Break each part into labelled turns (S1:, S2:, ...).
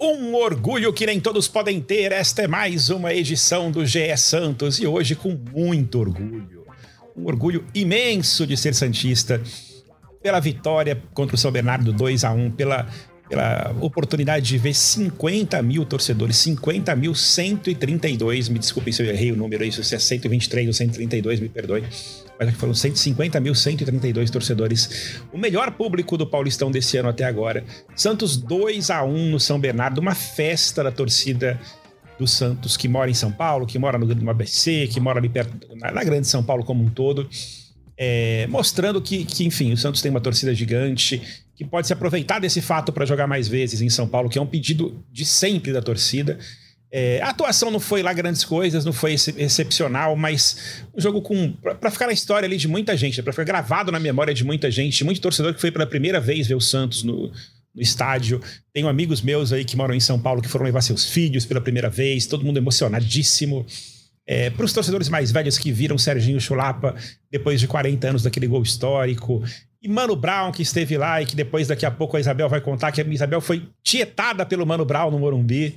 S1: Um orgulho que nem todos podem ter. Esta é mais uma edição do GE Santos e hoje com muito orgulho. Um orgulho imenso de ser Santista pela vitória contra o São Bernardo 2 a 1 pela, pela oportunidade de ver 50 mil torcedores, 50 mil 132, me desculpem se eu errei o número aí, se é 123 ou 132, me perdoe, mas aqui foram 150 mil 132 torcedores, o melhor público do Paulistão desse ano até agora. Santos 2 a 1 no São Bernardo, uma festa da torcida do Santos que mora em São Paulo, que mora no ABC, que mora ali perto, na, na grande São Paulo como um todo é, mostrando que, que, enfim, o Santos tem uma torcida gigante, que pode se aproveitar desse fato para jogar mais vezes em São Paulo, que é um pedido de sempre da torcida. É, a atuação não foi lá grandes coisas, não foi excepcional, mas um jogo com. para ficar na história ali de muita gente, para ficar gravado na memória de muita gente, muito torcedor que foi pela primeira vez ver o Santos no, no estádio. Tenho amigos meus aí que moram em São Paulo que foram levar seus filhos pela primeira vez, todo mundo emocionadíssimo. É, Para os torcedores mais velhos que viram Serginho Chulapa depois de 40 anos daquele gol histórico, e Mano Brown que esteve lá e que depois daqui a pouco a Isabel vai contar que a Isabel foi tietada pelo Mano Brown no Morumbi.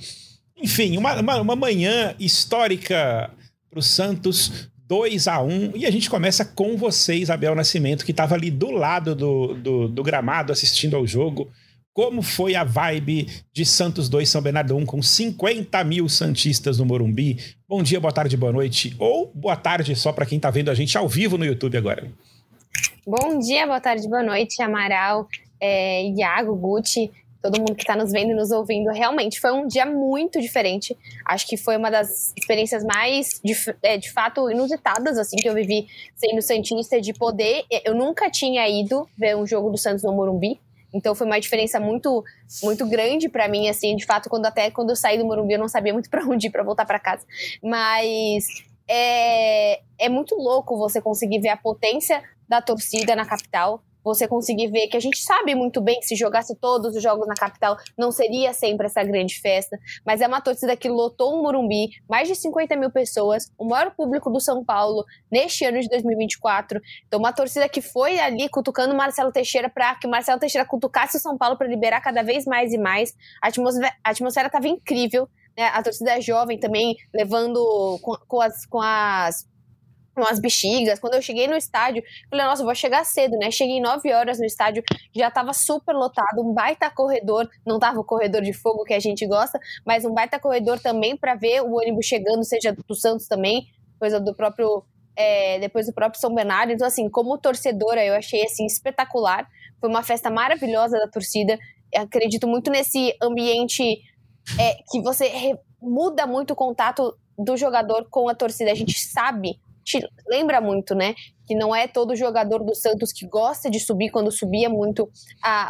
S1: Enfim, uma, uma, uma manhã histórica para o Santos, 2 a 1 E a gente começa com você, Isabel Nascimento, que estava ali do lado do, do, do gramado assistindo ao jogo. Como foi a vibe de Santos 2 São Bernardo 1 com 50 mil Santistas no Morumbi? Bom dia, boa tarde, boa noite. Ou boa tarde só para quem está vendo a gente ao vivo no YouTube agora.
S2: Bom dia, boa tarde, boa noite, Amaral, é, Iago, Gucci, todo mundo que está nos vendo e nos ouvindo. Realmente foi um dia muito diferente. Acho que foi uma das experiências mais, de, é, de fato, inusitadas assim que eu vivi sendo Santista, de poder. Eu nunca tinha ido ver um jogo do Santos no Morumbi. Então foi uma diferença muito muito grande para mim assim, de fato, quando até quando eu saí do Morumbi eu não sabia muito para onde ir para voltar para casa. Mas é, é muito louco você conseguir ver a potência da torcida na capital, você conseguir ver que a gente sabe muito bem que se jogasse todos os jogos na capital não seria sempre essa grande festa, mas é uma torcida que lotou um Morumbi, mais de 50 mil pessoas, o maior público do São Paulo neste ano de 2024. Então, uma torcida que foi ali cutucando o Marcelo Teixeira para que o Marcelo Teixeira cutucasse o São Paulo para liberar cada vez mais e mais. A atmosfera estava incrível. Né? A torcida jovem também, levando com, com as, com as umas bexigas. Quando eu cheguei no estádio, falei, nossa, vou chegar cedo, né? Cheguei 9 horas no estádio, já tava super lotado, um baita corredor, não tava o corredor de fogo que a gente gosta, mas um baita corredor também para ver o ônibus chegando, seja do Santos também, coisa do próprio é, depois do próprio São Bernardo. Então, assim, como torcedora, eu achei assim espetacular. Foi uma festa maravilhosa da torcida. Eu acredito muito nesse ambiente é, que você muda muito o contato do jogador com a torcida. A gente sabe te lembra muito, né? Que não é todo jogador do Santos que gosta de subir quando subia muito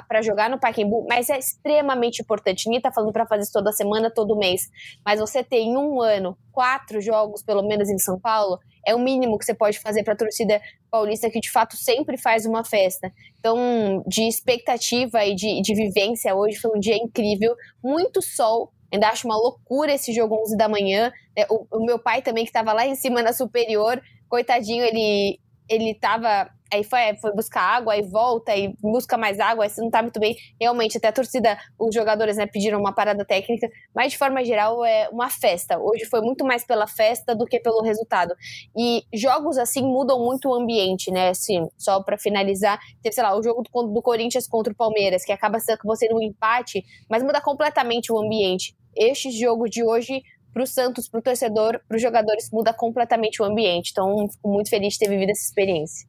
S2: para jogar no Pacaembu, mas é extremamente importante. Ninguém tá falando para fazer isso toda semana, todo mês. Mas você tem um ano, quatro jogos, pelo menos em São Paulo, é o mínimo que você pode fazer para a torcida paulista que de fato sempre faz uma festa. Então, de expectativa e de, de vivência, hoje foi um dia incrível, muito sol, Ainda acho uma loucura esse jogo 11 da manhã. É, o, o meu pai também, que estava lá em cima na superior, coitadinho, ele, ele tava. Aí foi, foi buscar água, aí volta e busca mais água, aí não tá muito bem. Realmente, até a torcida, os jogadores né, pediram uma parada técnica, mas de forma geral é uma festa. Hoje foi muito mais pela festa do que pelo resultado. E jogos assim mudam muito o ambiente, né? Assim, só para finalizar, teve, sei lá, o jogo do, do Corinthians contra o Palmeiras, que acaba sendo você no empate, mas muda completamente o ambiente. Este jogo de hoje para o Santos, para o torcedor, para os jogadores, muda completamente o ambiente. Então, fico muito feliz de ter vivido essa experiência.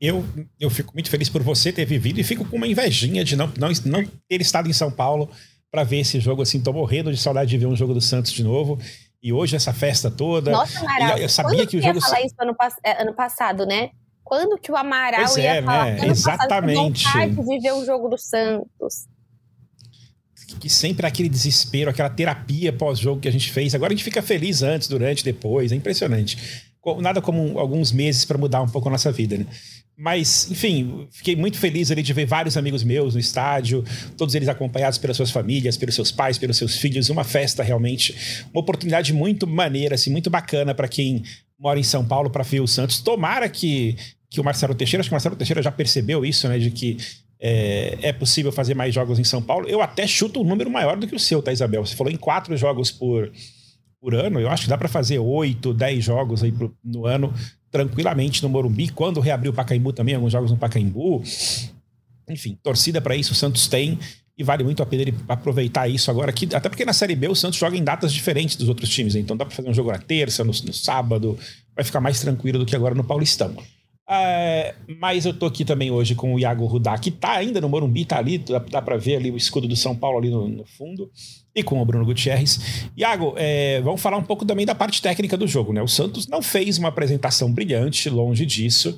S1: Eu, eu fico muito feliz por você ter vivido e fico com uma invejinha de não, não, não ter estado em São Paulo para ver esse jogo assim. Tô morrendo de saudade de ver um jogo do Santos de novo. E hoje essa festa toda.
S2: Nossa, Amaral, eu sabia que o jogo. ia falar isso ano, é, ano passado, né? Quando que o Amaral pois ia é, falar?
S1: Né? Exatamente.
S2: Passado, de ver o jogo do Santos
S1: que sempre aquele desespero, aquela terapia pós-jogo que a gente fez. Agora a gente fica feliz antes, durante, depois. É impressionante. Nada como alguns meses para mudar um pouco a nossa vida, né? Mas, enfim, fiquei muito feliz ali de ver vários amigos meus no estádio, todos eles acompanhados pelas suas famílias, pelos seus pais, pelos seus filhos. Uma festa realmente, uma oportunidade muito maneira, assim, muito bacana para quem mora em São Paulo para ver o Santos. Tomara que, que o Marcelo Teixeira, acho que o Marcelo Teixeira já percebeu isso, né, de que é, é, possível fazer mais jogos em São Paulo. Eu até chuto um número maior do que o seu, tá, Isabel? Você falou em quatro jogos por, por ano. Eu acho que dá para fazer oito, dez jogos aí pro, no ano tranquilamente no Morumbi, quando reabriu o Pacaembu também, alguns jogos no Pacaembu. Enfim, torcida para isso o Santos tem e vale muito a pena ele aproveitar isso agora aqui, até porque na Série B o Santos joga em datas diferentes dos outros times, então dá para fazer um jogo na terça, no, no, sábado, vai ficar mais tranquilo do que agora no Paulistão. É, mas eu tô aqui também hoje com o Iago Rudá, que tá ainda no Morumbi, tá ali, dá, dá para ver ali o escudo do São Paulo ali no, no fundo, e com o Bruno Gutierrez. Iago, é, vamos falar um pouco também da parte técnica do jogo, né? O Santos não fez uma apresentação brilhante, longe disso,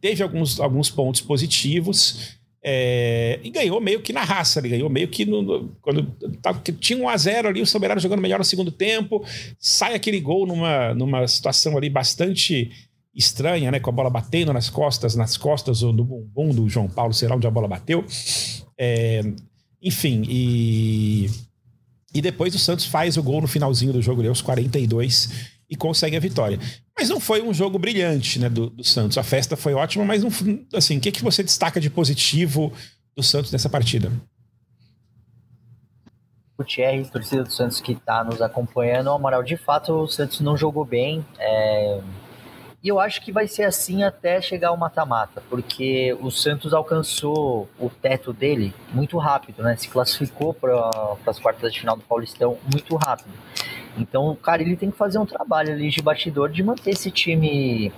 S1: teve alguns, alguns pontos positivos, é, e ganhou meio que na raça, ele ganhou meio que no, no, quando tava, tinha um a 0 ali, o Soberano jogando melhor no segundo tempo, sai aquele gol numa, numa situação ali bastante estranha, né? Com a bola batendo nas costas, nas costas do bumbum do João Paulo, será onde a bola bateu. É, enfim, e, e depois o Santos faz o gol no finalzinho do jogo, aos 42, e consegue a vitória. Mas não foi um jogo brilhante, né, do, do Santos. A festa foi ótima, mas não, assim, o que, que você destaca de positivo do Santos nessa partida?
S3: Gutierrez, torcida do Santos que está nos acompanhando, Amaral, de fato o Santos não jogou bem. É e eu acho que vai ser assim até chegar ao mata-mata, porque o Santos alcançou o teto dele muito rápido, né? Se classificou para as quartas de final do Paulistão muito rápido. Então, cara, ele tem que fazer um trabalho ali de bastidor de manter esse time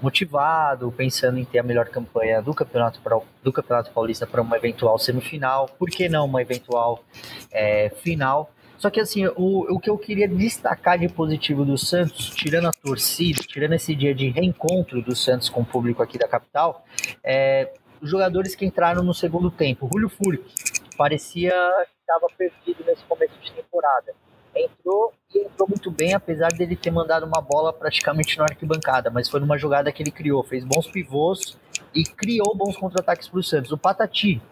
S3: motivado, pensando em ter a melhor campanha do Campeonato, do campeonato Paulista para uma eventual semifinal. Por que não uma eventual é, final? Só que assim, o, o que eu queria destacar de positivo do Santos, tirando a torcida, tirando esse dia de reencontro do Santos com o público aqui da capital, é os jogadores que entraram no segundo tempo. Julio Furque parecia que estava perdido nesse começo de temporada. Entrou e entrou muito bem, apesar dele ter mandado uma bola praticamente na arquibancada, mas foi numa jogada que ele criou, fez bons pivôs e criou bons contra-ataques para o Santos. O Patati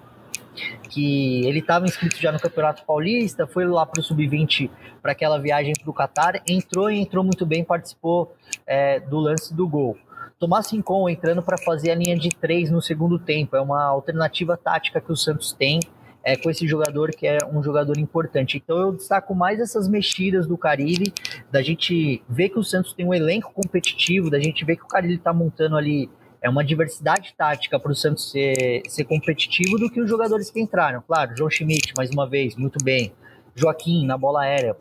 S3: que ele estava inscrito já no Campeonato Paulista, foi lá para o Sub-20 para aquela viagem para o Catar, entrou e entrou muito bem, participou é, do lance do gol. Tomás Rincon entrando para fazer a linha de três no segundo tempo, é uma alternativa tática que o Santos tem é, com esse jogador que é um jogador importante. Então eu destaco mais essas mexidas do Caribe, da gente ver que o Santos tem um elenco competitivo, da gente ver que o Caribe está montando ali é uma diversidade tática para o Santos ser, ser competitivo do que os jogadores que entraram. Claro, João Schmidt, mais uma vez, muito bem. Joaquim na bola aérea,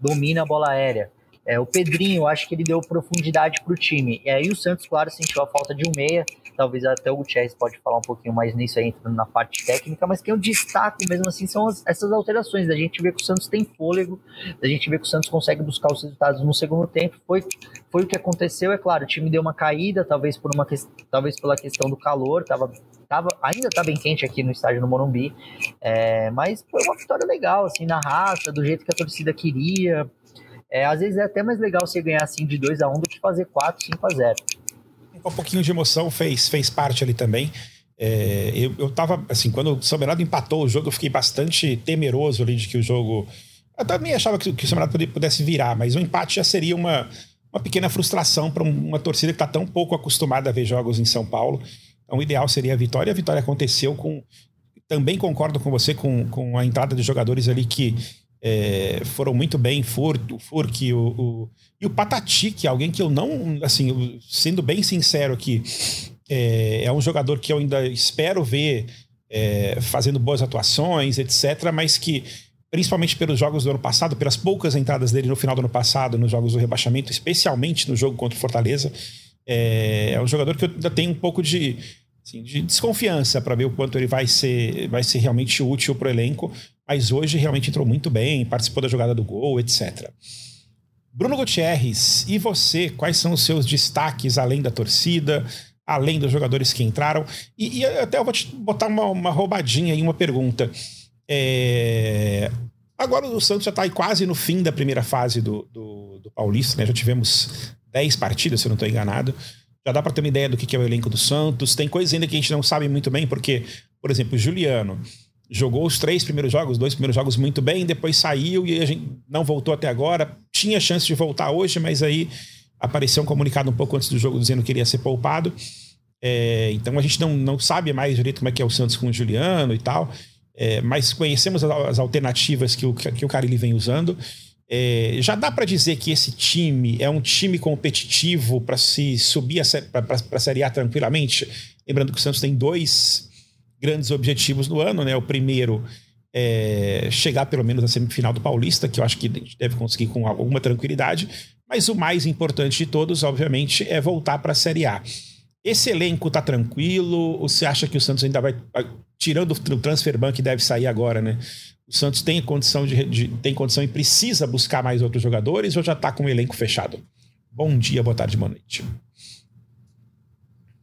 S3: domina a bola aérea. É, o Pedrinho, acho que ele deu profundidade para o time. E aí o Santos, claro, sentiu a falta de um meia. Talvez até o Gutierrez pode falar um pouquinho mais nisso aí, entrando na parte técnica. Mas quem eu destaco mesmo assim são as, essas alterações. Da gente ver que o Santos tem fôlego, da gente ver que o Santos consegue buscar os resultados no segundo tempo. Foi, foi o que aconteceu. É claro, o time deu uma caída, talvez, por uma, talvez pela questão do calor. Tava, tava, ainda tá bem quente aqui no estádio no Morumbi. É, mas foi uma vitória legal, assim, na raça, do jeito que a torcida queria. É, às vezes é até mais legal você ganhar assim de 2 a 1 um do que fazer 4, 5 a 0
S1: Um pouquinho de emoção fez, fez parte ali também. É, eu, eu tava, assim, quando o Soberano empatou o jogo, eu fiquei bastante temeroso ali de que o jogo. Eu também achava que, que o Soberano pudesse virar, mas o empate já seria uma, uma pequena frustração para uma torcida que está tão pouco acostumada a ver jogos em São Paulo. Então, o ideal seria a vitória. A vitória aconteceu com. Também concordo com você com, com a entrada de jogadores ali que é, foram muito bem, Fur, o Furk o, o, e o Patati, que é alguém que eu não, assim, sendo bem sincero aqui, é, é um jogador que eu ainda espero ver é, fazendo boas atuações, etc., mas que, principalmente pelos jogos do ano passado, pelas poucas entradas dele no final do ano passado, nos jogos do rebaixamento, especialmente no jogo contra o Fortaleza, é, é um jogador que eu ainda tenho um pouco de, assim, de desconfiança para ver o quanto ele vai ser, vai ser realmente útil para o elenco mas hoje realmente entrou muito bem, participou da jogada do gol, etc. Bruno Gutierrez, e você, quais são os seus destaques além da torcida, além dos jogadores que entraram? E, e até eu vou te botar uma, uma roubadinha em uma pergunta. É... Agora o Santos já está quase no fim da primeira fase do, do, do Paulista, né? Já tivemos 10 partidas, se eu não estou enganado. Já dá para ter uma ideia do que é o elenco do Santos. Tem coisas ainda que a gente não sabe muito bem, porque, por exemplo, o Juliano jogou os três primeiros jogos, os dois primeiros jogos muito bem, depois saiu e a gente não voltou até agora. Tinha chance de voltar hoje, mas aí apareceu um comunicado um pouco antes do jogo dizendo que ele ia ser poupado. É, então a gente não, não sabe mais direito como é que é o Santos com o Juliano e tal, é, mas conhecemos as, alternativas que o, que o Carilli vem usando. É, já dá para dizer que esse time é um time competitivo para se subir para a Série A tranquilamente? Lembrando que o Santos tem dois grandes objetivos no ano, né? O primeiro é chegar pelo menos na semifinal do Paulista, que eu acho que deve conseguir com alguma tranquilidade. Mas o mais importante de todos, obviamente, é voltar para a Série A. Esse elenco tá tranquilo? Você acha que o Santos ainda vai. Tirando o transfer ban que deve sair agora, né? O Santos tem condição de, de, tem condição e precisa buscar mais outros jogadores ou já está com o elenco fechado? Bom dia, boa tarde, boa noite.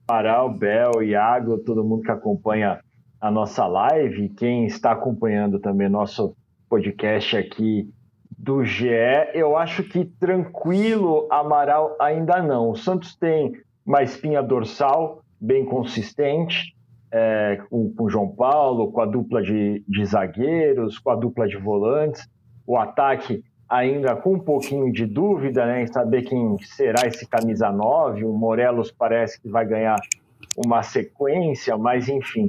S4: Paral, Bel, Iago, todo mundo que acompanha a nossa live, quem está acompanhando também nosso podcast aqui do GE, eu acho que tranquilo, Amaral ainda não. O Santos tem uma espinha dorsal bem consistente, é, com, o João Paulo, com a dupla de, de zagueiros, com a dupla de volantes, o ataque ainda com um pouquinho de dúvida né, em saber quem será esse camisa 9. O Morelos parece que vai ganhar uma sequência, mas enfim.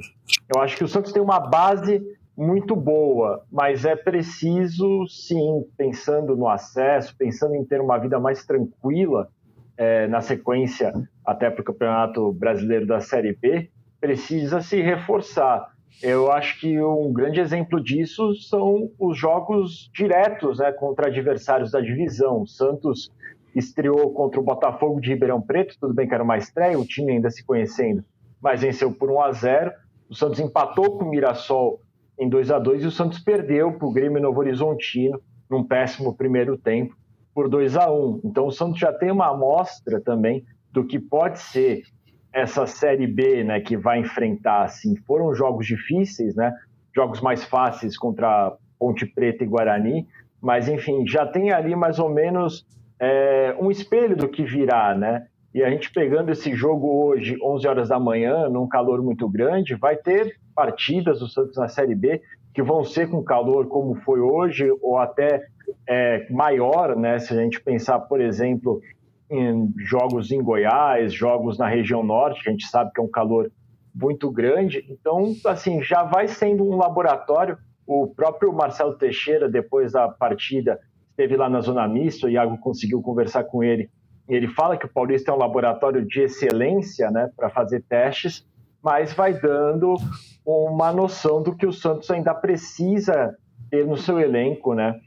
S4: Eu acho que o Santos tem uma base muito boa, mas é preciso, sim, pensando no acesso, pensando em ter uma vida mais tranquila é, na sequência até para o Campeonato Brasileiro da Série B, precisa se reforçar. Eu acho que um grande exemplo disso são os jogos diretos né, contra adversários da divisão. O Santos estreou contra o Botafogo de Ribeirão Preto, tudo bem que era uma estreia, o time ainda se conhecendo, mas venceu por 1 a 0 O Santos empatou com o Mirassol em 2 a 2 e o Santos perdeu para o Grêmio Novo Horizontino num péssimo primeiro tempo por 2 a 1 Então o Santos já tem uma amostra também do que pode ser essa Série B, né, que vai enfrentar, assim, foram jogos difíceis, né, jogos mais fáceis contra Ponte Preta e Guarani, mas enfim, já tem ali mais ou menos é, um espelho do que virá, né? E a gente pegando esse jogo hoje, 11 horas da manhã, num calor muito grande, vai ter partidas do Santos na Série B que vão ser com calor como foi hoje, ou até é, maior, né? Se a gente pensar, por exemplo, em jogos em Goiás, jogos na região norte, que a gente sabe que é um calor muito grande. Então, assim, já vai sendo um laboratório. O próprio Marcelo Teixeira, depois da partida, esteve lá na Zona Mista, o Iago conseguiu conversar com ele. E ele fala que o Paulista é um laboratório de excelência né, para fazer testes, mas vai dando uma noção do que o Santos ainda precisa ter no seu elenco né,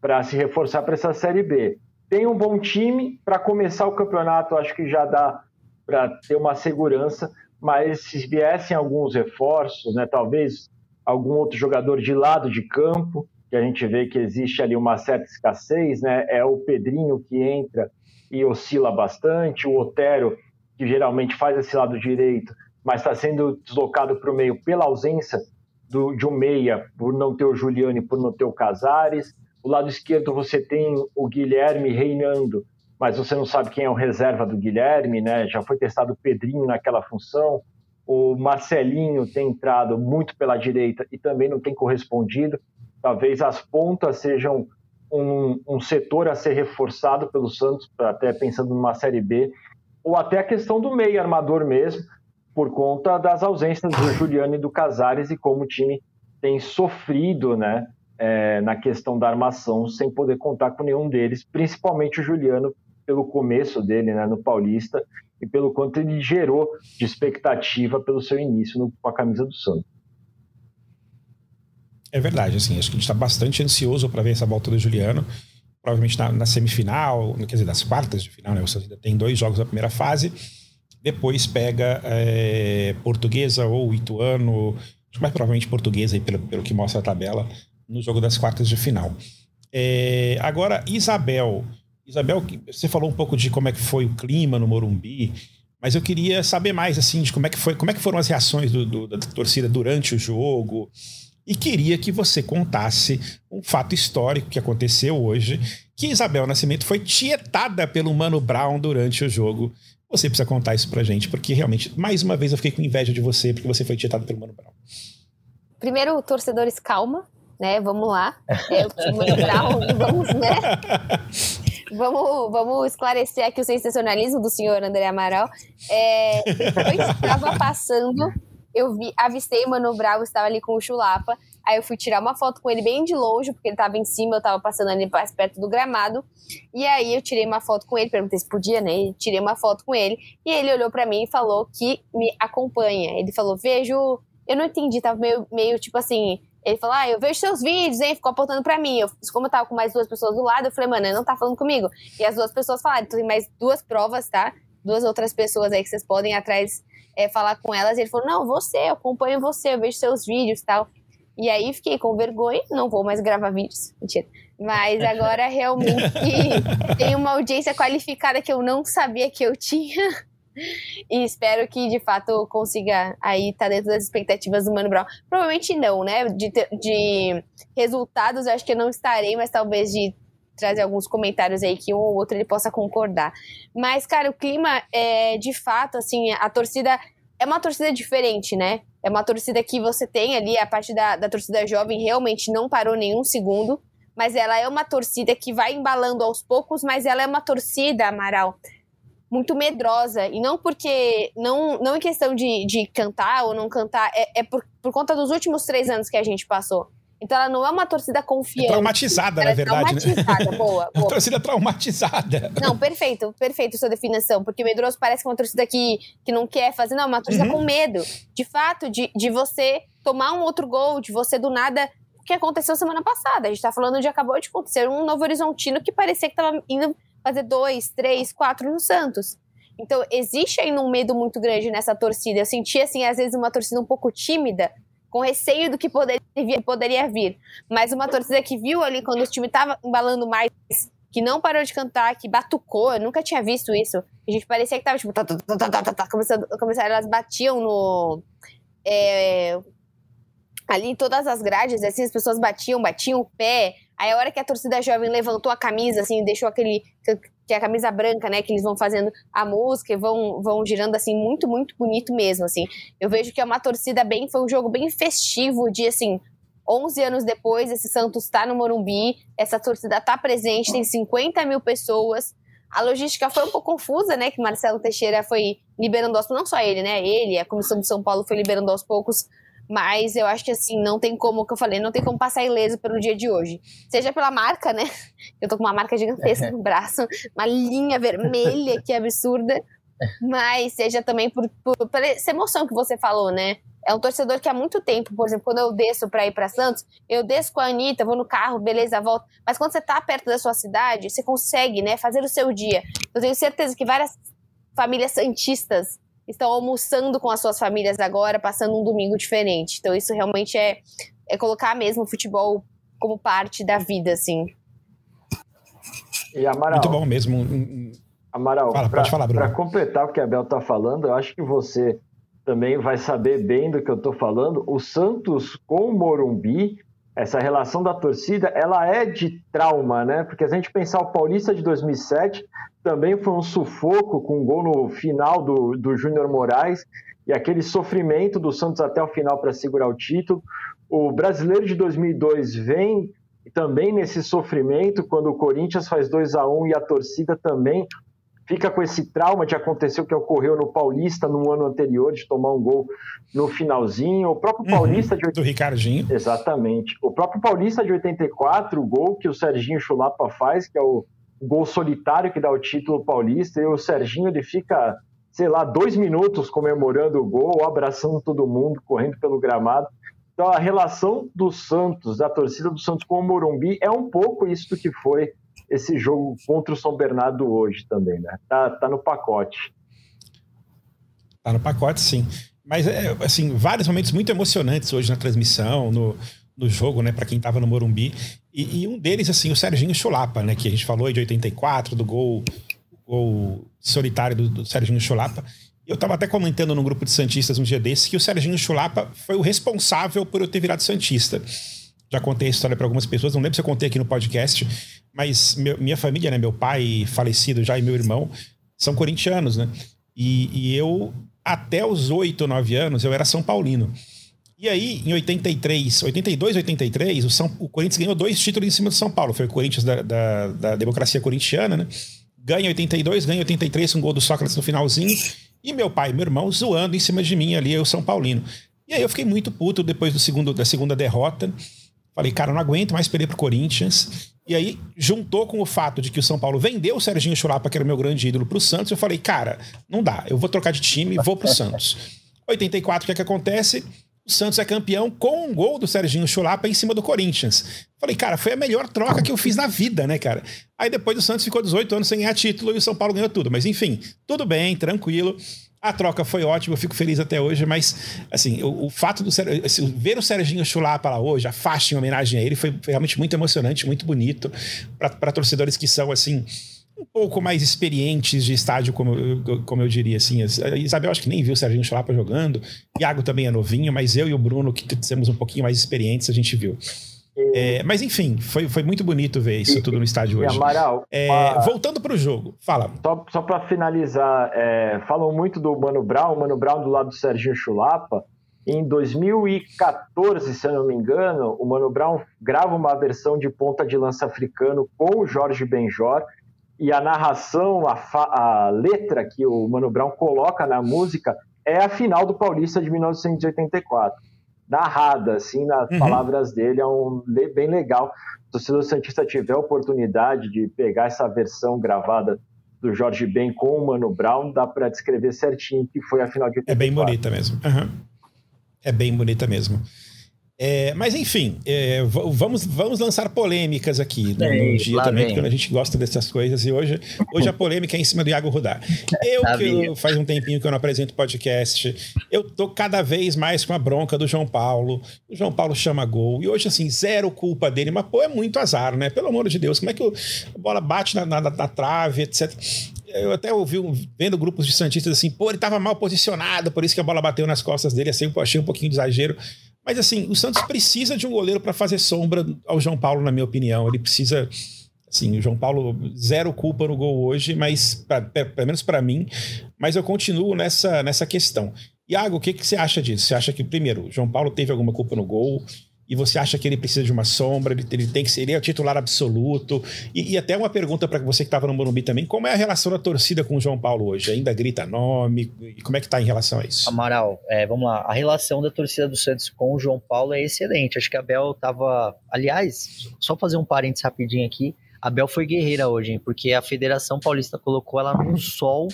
S4: para se reforçar para essa Série B tem um bom time para começar o campeonato, acho que já dá para ter uma segurança, mas se viessem alguns reforços, né, talvez algum outro jogador de lado de campo, que a gente vê que existe ali uma certa escassez, né, é o Pedrinho que entra e oscila bastante, o Otero, que geralmente faz esse lado direito, mas está sendo deslocado para o meio pela ausência do, de um meia, por não ter o Juliano e por não ter o Casares, o lado esquerdo você tem o Guilherme reinando, mas você não sabe quem é o reserva do Guilherme, né? Já foi testado o Pedrinho naquela função. O Marcelinho tem entrado muito pela direita e também não tem correspondido. Talvez as pontas sejam um, um setor a ser reforçado pelo Santos, até pensando numa Série B, ou até a questão do meio armador mesmo, por conta das ausências do Juliano e do Casares e como o time tem sofrido, né? é, na questão da armação, sem poder contar com nenhum deles, principalmente o Juliano, pelo começo dele né, no Paulista e pelo quanto ele gerou de expectativa pelo seu início no, com a camisa do Santos.
S1: É verdade, assim, acho que a gente está bastante ansioso para ver essa volta do Juliano. Provavelmente na, na, semifinal, quer dizer, nas quartas de final, né? Santos ainda tem dois jogos na primeira fase. Depois pega é, Portuguesa ou Ituano, mais provavelmente Portuguesa, aí, pelo, pelo que mostra a tabela, no jogo das quartas de final. É, agora, Isabel. Isabel, você falou um pouco de como é que foi o clima no Morumbi, mas eu queria saber mais assim de como é que foi, como é que foram as reações do, do, da torcida durante o jogo. E queria que você contasse um fato histórico que aconteceu hoje, que Isabel Nascimento foi tietada pelo Mano Brown durante o jogo Você precisa contar isso pra gente, porque realmente, mais uma vez, eu fiquei com inveja de você, porque você foi tietado pelo Mano Brown.
S2: Primeiro, torcedores, calma, né? Vamos lá. É, o Mano Brown, vamos, né? Vamos, vamos esclarecer aqui o sensacionalismo do senhor André Amaral. É, depois estava passando, eu vi, avistei Mano Brown, estava ali com o Chulapa. Aí eu fui tirar uma foto com ele bem de longe, porque ele estava em cima, eu estava passando ali mais perto do gramado. E aí eu tirei uma foto com ele, perguntei se podia, né? E tirei uma foto com ele. E ele olhou para mim e falou que me acompanha. Ele falou: Vejo. Eu não entendi, tava meio, meio tipo assim. Ele falou: Ah, eu vejo seus vídeos, hein? Ficou apontando pra mim. Eu, como eu tava com mais duas pessoas do lado, eu falei: Mano, ele não tá falando comigo. E as duas pessoas falaram: Então tem mais duas provas, tá? Duas outras pessoas aí que vocês podem ir atrás é, falar com elas. E ele falou: Não, você, eu acompanho você, eu vejo seus vídeos e tal. E aí fiquei com vergonha, não vou mais gravar vídeos. Mentira. Mas agora realmente tem uma audiência qualificada que eu não sabia que eu tinha. E espero que de fato consiga aí estar tá dentro das expectativas do Mano Brown. Provavelmente não, né? De, de resultados, eu acho que eu não estarei, mas talvez de trazer alguns comentários aí que um ou outro ele possa concordar. Mas, cara, o clima é de fato, assim, a torcida é uma torcida diferente, né? É uma torcida que você tem ali, a parte da, da torcida jovem realmente não parou nenhum segundo, mas ela é uma torcida que vai embalando aos poucos, mas ela é uma torcida, Amaral, muito medrosa. E não porque. Não, não em questão de, de cantar ou não cantar, é, é por, por conta dos últimos três anos que a gente passou. Então ela não é uma torcida confiante. É
S1: traumatizada, na é verdade.
S2: Né? Traumatizada,
S1: né?
S2: boa, boa.
S1: É uma torcida traumatizada.
S2: Não, perfeito, perfeito sua definição. Porque medroso parece que é uma torcida que, que não quer fazer, não, é uma torcida uhum. com medo. De fato, de, de você tomar um outro gol, de você do nada. O que aconteceu semana passada? A gente tá falando de acabou de acontecer um Novo Horizontino que parecia que tava indo fazer dois, três, quatro no Santos. Então, existe ainda um medo muito grande nessa torcida. Eu senti, assim, às vezes uma torcida um pouco tímida, com receio do que poderia, poderia vir. Mas uma torcida que viu ali quando o time estava embalando mais, que não parou de cantar, que batucou, eu nunca tinha visto isso. A gente parecia que tava tipo, tá, tá, tá, começando, começando, elas batiam no. É, ali em todas as grades, assim, as pessoas batiam, batiam o pé. Aí a hora que a torcida jovem levantou a camisa, assim, deixou aquele que é a camisa branca, né? Que eles vão fazendo a música e vão, vão girando assim, muito, muito bonito mesmo, assim. Eu vejo que é uma torcida bem, foi um jogo bem festivo, de assim, 11 anos depois, esse Santos tá no Morumbi, essa torcida tá presente, tem 50 mil pessoas. A logística foi um pouco confusa, né? Que Marcelo Teixeira foi liberando aos não só ele, né? Ele, a Comissão de São Paulo foi liberando aos poucos mas eu acho que assim, não tem como, o que eu falei, não tem como passar ileso pelo dia de hoje. Seja pela marca, né? Eu tô com uma marca gigantesca no braço, uma linha vermelha que é absurda. Mas seja também por, por, por essa emoção que você falou, né? É um torcedor que há muito tempo, por exemplo, quando eu desço para ir para Santos, eu desço com a Anitta, vou no carro, beleza, volto. Mas quando você tá perto da sua cidade, você consegue, né, fazer o seu dia. Eu tenho certeza que várias famílias santistas estão almoçando com as suas famílias agora, passando um domingo diferente. Então isso realmente é, é colocar mesmo o futebol como parte da vida, assim.
S4: E Amaral,
S1: Muito bom mesmo.
S4: Amaral, para completar o que a Bel está falando, eu acho que você também vai saber bem do que eu estou falando. O Santos com o Morumbi, essa relação da torcida, ela é de trauma, né? Porque se a gente pensar o Paulista de 2007, também foi um sufoco com um gol no final do, do Júnior Moraes e aquele sofrimento do Santos até o final para segurar o título. O brasileiro de 2002 vem também nesse sofrimento quando o Corinthians faz 2 a 1 e a torcida também fica com esse trauma de acontecer o que ocorreu no Paulista no ano anterior, de tomar um gol no finalzinho. O próprio uhum. Paulista uhum, de...
S1: Do Ricardinho.
S4: Exatamente. O próprio Paulista de 84, o gol que o Serginho Chulapa faz, que é o gol solitário que dá o título paulista, e o Serginho ele fica, sei lá, dois minutos comemorando o gol, abraçando todo mundo, correndo pelo gramado. Então a relação do Santos, da torcida do Santos com o Morumbi, é um pouco isso que foi esse jogo contra o São Bernardo hoje também, né? Tá, tá no pacote.
S1: Tá no pacote, sim. Mas, é, assim, vários momentos muito emocionantes hoje na transmissão, no, no jogo, né, para quem estava no Morumbi. E, e, um deles, assim, o Serginho Chulapa, né, que a gente falou de 84, do gol, gol solitário do, do Serginho Chulapa. Eu estava até comentando no grupo de Santistas um dia desses que o Serginho Chulapa foi o responsável por eu ter virado Santista. Já contei a história para algumas pessoas, não lembro se eu contei aqui no podcast, mas meu, minha família, né, meu pai falecido já e meu irmão, são corintianos, né? E, e eu, até os 8, 9 anos, eu era São Paulino. E aí, em 83, 82, 83, o, São, o Corinthians ganhou dois títulos em cima do São Paulo. Foi o Corinthians da, da, da democracia corintiana, né? Ganha 82, ganha 83, um gol do Sócrates no finalzinho. E meu pai e meu irmão zoando em cima de mim ali, eu São Paulino. E aí eu fiquei muito puto depois do segundo, da segunda derrota. Falei, cara, não aguento mais perder pro Corinthians. E aí, juntou com o fato de que o São Paulo vendeu o Serginho Chulapa, que era o meu grande ídolo, pro Santos. Eu falei, cara, não dá, eu vou trocar de time vou pro Santos. 84, o que é que acontece? O Santos é campeão com um gol do Serginho Chulapa em cima do Corinthians. Falei, cara, foi a melhor troca que eu fiz na vida, né, cara? Aí depois o Santos ficou 18 anos sem ganhar título e o São Paulo ganhou tudo. Mas enfim, tudo bem, tranquilo. A troca foi ótima, eu fico feliz até hoje, mas assim, o, o fato do assim, ver o Serginho Chulapa lá hoje, a faixa em homenagem a ele, foi, realmente muito emocionante, muito bonito para torcedores que são assim um pouco mais experientes de estádio, como eu, como eu diria assim. Isabel acho que nem viu o Serginho Chulapa jogando. Iago também é novinho, mas eu e o Bruno, que temos um pouquinho mais experientes, a gente viu. É, mas enfim, foi, foi muito bonito ver isso e, tudo no estádio hoje.
S4: Amaral,
S1: é, uma... Voltando para o jogo, fala.
S4: Só, só para finalizar, é, falam muito do Mano Brown, o Mano Brown do lado do Serginho Chulapa. Em 2014, se eu não me engano, o Mano Brown grava uma versão de ponta de lança africano com o Jorge Benjor. E a narração, a, a letra que o Mano Brown coloca na música é a final do Paulista de 1984 narrada, assim, nas uhum. palavras dele, é um bem legal. Se o Santista tiver a oportunidade de pegar essa versão gravada do Jorge Ben com o Mano Brown, dá para descrever certinho que foi a final de 84.
S1: É bem bonita mesmo. Uhum. É bem bonita mesmo. É, mas enfim, é, vamos, vamos lançar polêmicas aqui no, no dia também, vem. porque a gente gosta dessas coisas. E hoje, hoje a polêmica é em cima do Iago Rudá. Eu, que eu, faz um tempinho que eu não apresento podcast, eu tô cada vez mais com a bronca do João Paulo. O João Paulo chama gol. E hoje, assim, zero culpa dele, mas pô, é muito azar, né? Pelo amor de Deus, como é que a bola bate na, na, na trave, etc eu até ouvi, vendo grupos de Santistas assim, pô, ele tava mal posicionado, por isso que a bola bateu nas costas dele, assim, eu achei um pouquinho de exagero. Mas assim, o Santos precisa de um goleiro para fazer sombra ao João Paulo, na minha opinião. Ele precisa. Assim, o João Paulo, zero culpa no gol hoje, mas pra, pelo menos para mim. Mas eu continuo nessa, nessa questão. Iago, o que, que você acha disso? Você acha que, primeiro, o João Paulo teve alguma culpa no gol? E você acha que ele precisa de uma sombra, ele, ele tem que ser, ele é o titular absoluto. E, e até uma pergunta para você que estava no Morumbi também: como é a relação da torcida com o João Paulo hoje? Ainda grita nome? E como é que está em relação a isso?
S3: Amaral, é, vamos lá. A relação da torcida do Santos com o João Paulo é excelente. Acho que a Bel estava. Aliás, só fazer um parênteses rapidinho aqui. A Bel foi guerreira hoje, hein? Porque a Federação Paulista colocou ela no sol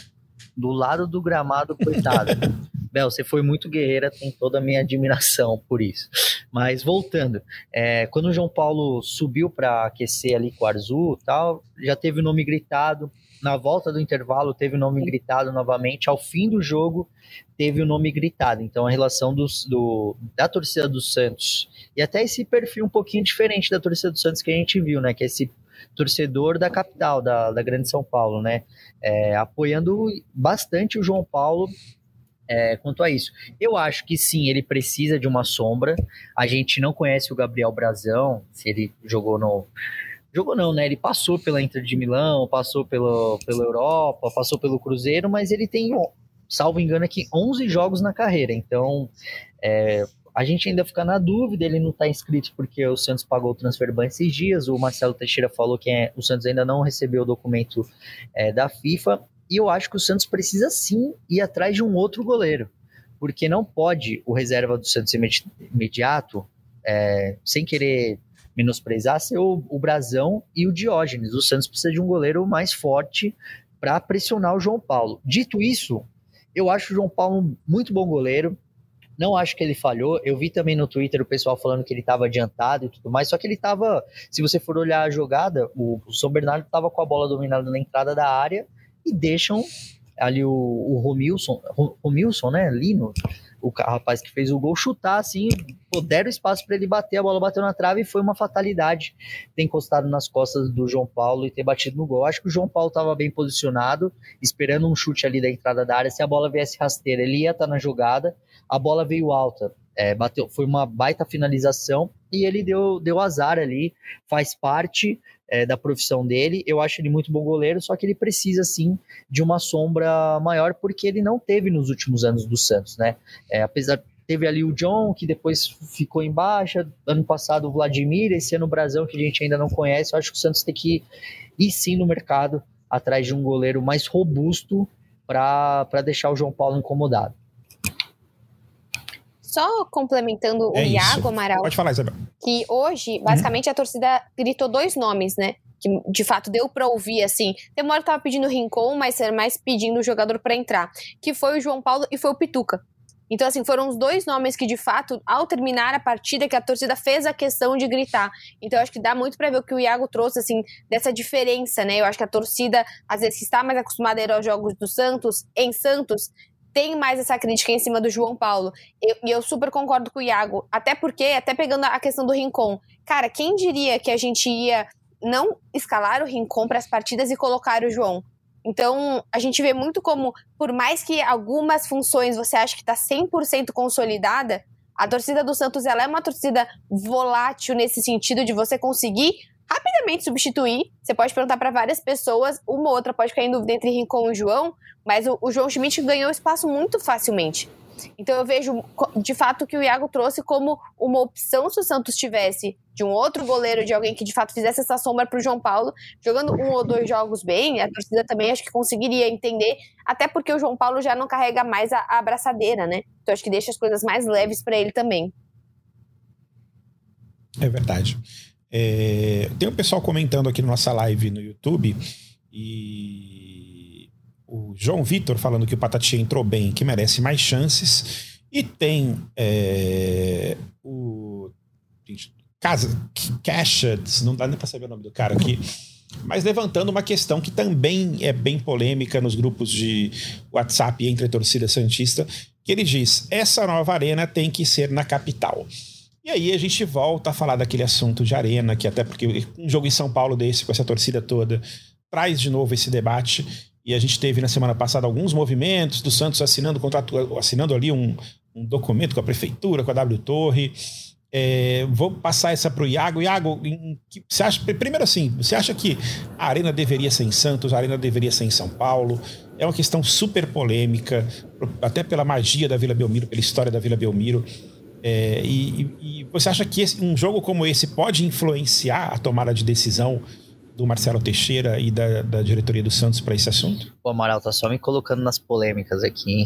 S3: do lado do gramado, coitado. Bel, você foi muito guerreira, tem toda a minha admiração por isso. Mas voltando, é, quando o João Paulo subiu para aquecer ali com o Arzu tal, já teve o nome gritado. Na volta do intervalo, teve o nome gritado novamente. Ao fim do jogo, teve o nome gritado. Então, a relação dos, do, da torcida do Santos e até esse perfil um pouquinho diferente da torcida do Santos que a gente viu, né? Que é esse torcedor da capital, da, da Grande São Paulo, né? É, apoiando bastante o João Paulo é, quanto a isso. Eu acho que sim, ele precisa de uma sombra. A gente não conhece o Gabriel Brazão, se ele jogou no. Jogou não, né? Ele passou pela Inter de Milão, passou pelo, pela Europa, passou pelo Cruzeiro, mas ele tem, salvo engano, aqui 11 jogos na carreira. Então, é, a gente ainda fica na dúvida, ele não está inscrito porque o Santos pagou o transfer ban esses dias. O Marcelo Teixeira falou que é, o Santos ainda não recebeu o documento é, da FIFA. E eu acho que o Santos precisa sim ir atrás de um outro goleiro. Porque não pode o reserva do Santos imediato, é, sem querer menosprezar, ser o, o Brazão e o Diógenes. O Santos precisa de um goleiro mais forte para pressionar o João Paulo. Dito isso, eu acho o João Paulo muito bom goleiro. Não acho que ele falhou. Eu vi também no Twitter o pessoal falando que ele estava adiantado e tudo mais. Só que ele estava, se você for olhar a jogada, o, o São Bernardo estava com a bola dominada na entrada da área e deixam ali o, o Romilson, Romilson, né, Lino, o rapaz que fez o gol, chutar assim, deram espaço para ele bater, a bola bateu na trave e foi uma fatalidade ter encostado nas costas do João Paulo e ter batido no gol. Acho que o João Paulo estava bem posicionado, esperando um chute ali da entrada da área. Se a bola viesse rasteira, ele ia estar tá na jogada. A bola veio alta, É, bateu, foi uma baita finalização e ele deu, deu azar ali, faz parte é, da profissão dele. Eu acho ele muito bom goleiro, só que ele precisa sim de uma sombra maior, porque ele não teve nos últimos anos do Santos, né? É, apesar teve ali o John, que depois ficou em baixa, ano passado o Vladimir, esse ano o Brasão, que a gente ainda não conhece. Eu acho que o Santos tem que ir sim no mercado atrás de um goleiro mais robusto para deixar o João Paulo incomodado.
S2: Só complementando o é Iago Amaral.
S1: Pode falar, Isabel.
S2: Que hoje, basicamente, uhum. a torcida gritou dois nomes, né? Que de fato deu pra ouvir, assim. Tem uma hora que tava pedindo Rincon, mas era mais pedindo o jogador para entrar. Que foi o João Paulo e foi o Pituca. Então, assim, foram os dois nomes que, de fato, ao terminar a partida, que a torcida fez a questão de gritar. Então, eu acho que dá muito para ver o que o Iago trouxe, assim, dessa diferença, né? Eu acho que a torcida, às vezes, que está mais acostumada a ir aos jogos do Santos, em Santos, tem mais essa crítica em cima do João Paulo. E eu, eu, super concordo com o Iago. Até porque, até pegando a questão do Rincon. Cara, quem diria que a gente ia não escalar o Rincon para as partidas e colocar o João? Então, a gente vê muito como, por mais que algumas funções você acha que está 100% consolidada, a torcida do Santos ela é uma torcida volátil nesse sentido de você conseguir rapidamente substituir. Você pode perguntar para várias pessoas, uma ou outra pode ficar em dúvida entre Rincon e João, mas o, o João Schmidt ganhou espaço muito facilmente. Então eu vejo de fato que o Iago trouxe como uma opção se o Santos tivesse de um outro goleiro, de alguém que de fato fizesse essa sombra para o João Paulo, jogando um ou dois jogos bem, a torcida também acho que conseguiria entender, até porque o João Paulo já não carrega mais a, a abraçadeira, né? Então acho que deixa as coisas mais leves para ele também.
S1: É verdade. É, tem um pessoal comentando aqui na nossa live no YouTube e o João Vitor falando que o Patati entrou bem, que merece mais chances. E tem é, o Casa Cashad, não dá nem para saber o nome do cara aqui, mas levantando uma questão que também é bem polêmica nos grupos de WhatsApp entre a torcida santista, que ele diz: essa nova arena tem que ser na capital. E aí a gente volta a falar daquele assunto de arena, que até porque um jogo em São Paulo desse, com essa torcida toda, traz de novo esse debate. E a gente teve na semana passada alguns movimentos do Santos assinando contrato, assinando ali um, um documento com a prefeitura, com a W Torre. É, vou passar essa para o Iago. Iago, você acha, primeiro assim, você acha que a arena deveria ser em Santos, a arena deveria ser em São Paulo? É uma questão super polêmica, até pela magia da Vila Belmiro, pela história da Vila Belmiro. É, e, e, você acha que esse, um jogo como esse pode influenciar a tomada de decisão do Marcelo Teixeira e da, da diretoria do Santos para esse assunto?
S3: O Amaral tá só me colocando nas polêmicas aqui, hein?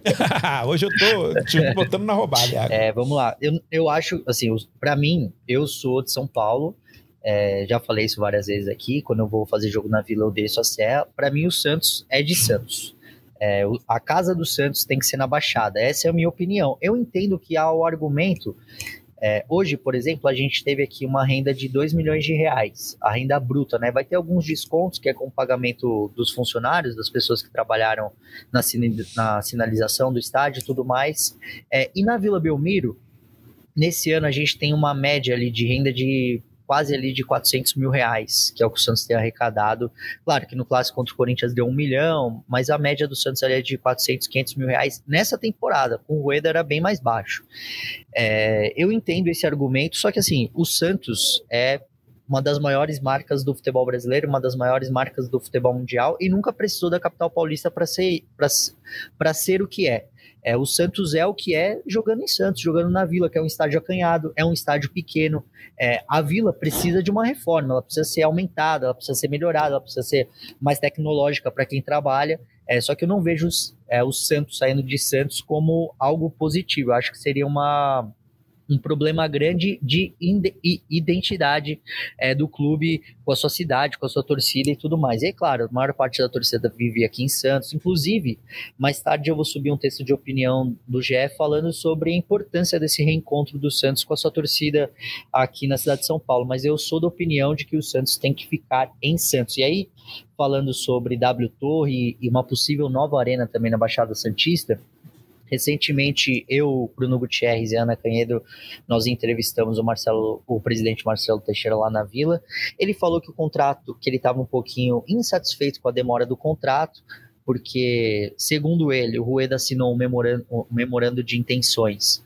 S1: Hoje eu tô tipo, botando na roubada.
S3: É, vamos lá. Eu, eu acho, assim, para mim, eu sou de São Paulo, é, já falei isso várias vezes aqui, quando eu vou fazer jogo na Vila eu desço a serra. Para mim, o Santos é de Santos. É, a casa do Santos tem que ser na Baixada. Essa é a minha opinião. Eu entendo que há o argumento. É, hoje, por exemplo, a gente teve aqui uma renda de 2 milhões de reais, a renda bruta, né? Vai ter alguns descontos que é com o pagamento dos funcionários, das pessoas que trabalharam na, na sinalização do estádio e tudo mais. É, e na Vila Belmiro, nesse ano a gente tem uma média ali de renda de quase ali de 400 mil reais, que é o que o Santos tem arrecadado. Claro que no clássico contra o Corinthians deu um milhão, mas a média do Santos ali é de 400, 500 mil reais nessa temporada. Com o Rueda era bem mais baixo. É, eu entendo esse argumento, só que assim, o Santos é uma das maiores marcas do futebol brasileiro, uma das maiores marcas do futebol mundial e nunca precisou da capital paulista para ser, ser o que é. É, o Santos é o que é jogando em Santos, jogando na Vila, que é um estádio acanhado, é um estádio pequeno. É, a Vila precisa de uma reforma, ela precisa ser aumentada, ela precisa ser melhorada, ela precisa ser mais tecnológica para quem trabalha. É, só que eu não vejo os, é, o Santos saindo de Santos como algo positivo. Eu acho que seria uma, um problema grande de identidade é, do clube com a sua cidade, com a sua torcida e tudo mais. E é claro, a maior parte da torcida vive aqui em Santos. Inclusive, mais tarde eu vou subir um texto de opinião do GE falando sobre a importância desse reencontro do Santos com a sua torcida aqui na cidade de São Paulo. Mas eu sou da opinião de que o Santos tem que ficar em Santos. E aí, falando sobre W Torre e uma possível nova arena também na Baixada Santista, Recentemente, eu, Bruno Gutierrez e Ana Canhedo, nós entrevistamos o Marcelo, o presidente Marcelo Teixeira lá na Vila. Ele falou que o contrato, que ele estava um pouquinho insatisfeito com a demora do contrato, porque, segundo ele, o Rueda assinou um memorando, um memorando de intenções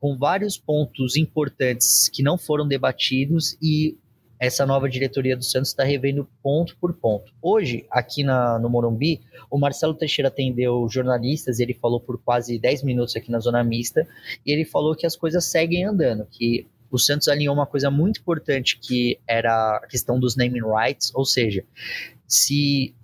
S3: com vários pontos importantes que não foram debatidos e essa nova diretoria do Santos está revendo ponto por ponto. Hoje, aqui na, no Morumbi, o Marcelo Teixeira atendeu jornalistas, ele falou por quase 10 minutos aqui na Zona Mista, e ele falou que as coisas seguem andando, que o Santos alinhou uma coisa muito importante que era a questão dos naming rights, ou seja, se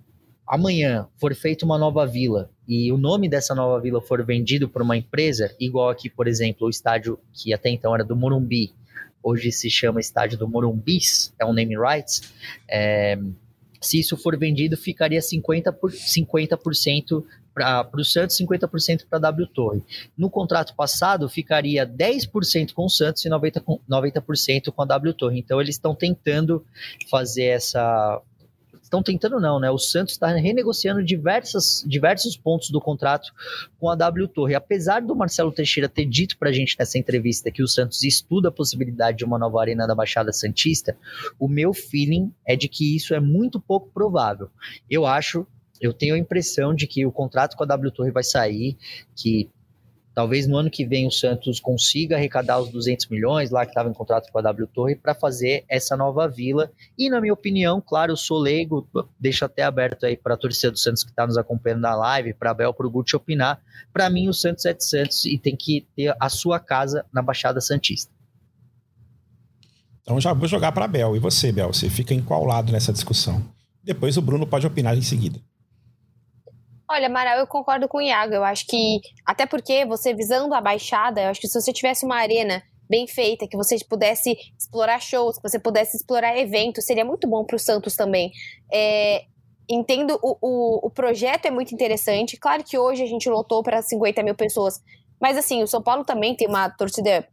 S3: amanhã for feita uma nova vila e o nome dessa nova vila for vendido por uma empresa, igual aqui, por exemplo, o estádio que até então era do Morumbi, hoje se chama Estádio do Morumbis, é um name rights, é, se isso for vendido, ficaria 50%, por, 50 para o Santos, 50% para a W Torre. No contrato passado, ficaria 10% com o Santos e 90%, com, 90 com a W Torre. Então, eles estão tentando fazer essa estão tentando não, né? O Santos está renegociando diversas, diversos pontos do contrato com a W Torre. Apesar do Marcelo Teixeira ter dito para a gente nessa entrevista que o Santos estuda a possibilidade de uma nova arena da Baixada Santista, o meu feeling é de que isso é muito pouco provável. Eu acho eu tenho a impressão de que o contrato com a W Torre vai sair, que Talvez no ano que vem o Santos consiga arrecadar os 200 milhões lá que estava em contrato com a W Torre para fazer essa nova vila. E na minha opinião, claro, eu sou leigo, deixo até aberto aí para a torcida do Santos que está nos acompanhando na live, para Bel, para o Guti opinar. Para mim, o Santos é de Santos e tem que ter a sua casa na Baixada Santista.
S1: Então já vou jogar para Bel. E você, Bel, você fica em qual lado nessa discussão? Depois o Bruno pode opinar em seguida.
S2: Olha, Amaral, eu concordo com o Iago. Eu acho que, até porque você visando a baixada, eu acho que se você tivesse uma arena bem feita, que você pudesse explorar shows, que você pudesse explorar eventos, seria muito bom para o Santos também. É, entendo, o, o, o, projeto é muito interessante. Claro que hoje a gente lotou para 50 mil pessoas, mas assim, o São Paulo também tem uma torcida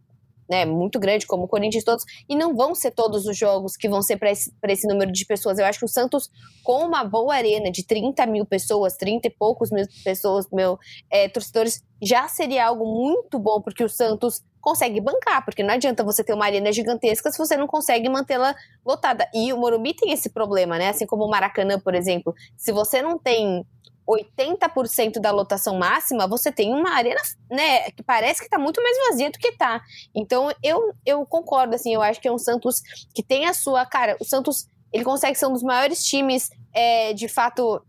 S2: né, muito grande, como o Corinthians todos, e não vão ser todos os jogos que vão ser para esse, esse número de pessoas. Eu acho que o Santos, com uma boa arena de 30 mil pessoas, 30 e poucos mil pessoas, meu, é, torcedores, já seria algo muito bom, porque o Santos consegue bancar, porque não adianta você ter uma arena gigantesca se você não consegue mantê-la lotada. E o Morumbi tem esse problema, né? Assim como o Maracanã, por exemplo. Se você não tem 80% da lotação máxima, você tem uma arena, né, que parece que está muito mais vazia do que está. Então, eu, eu concordo, assim, eu acho que é um Santos que tem a sua. Cara, o Santos, ele consegue ser um dos maiores times, é, de fato,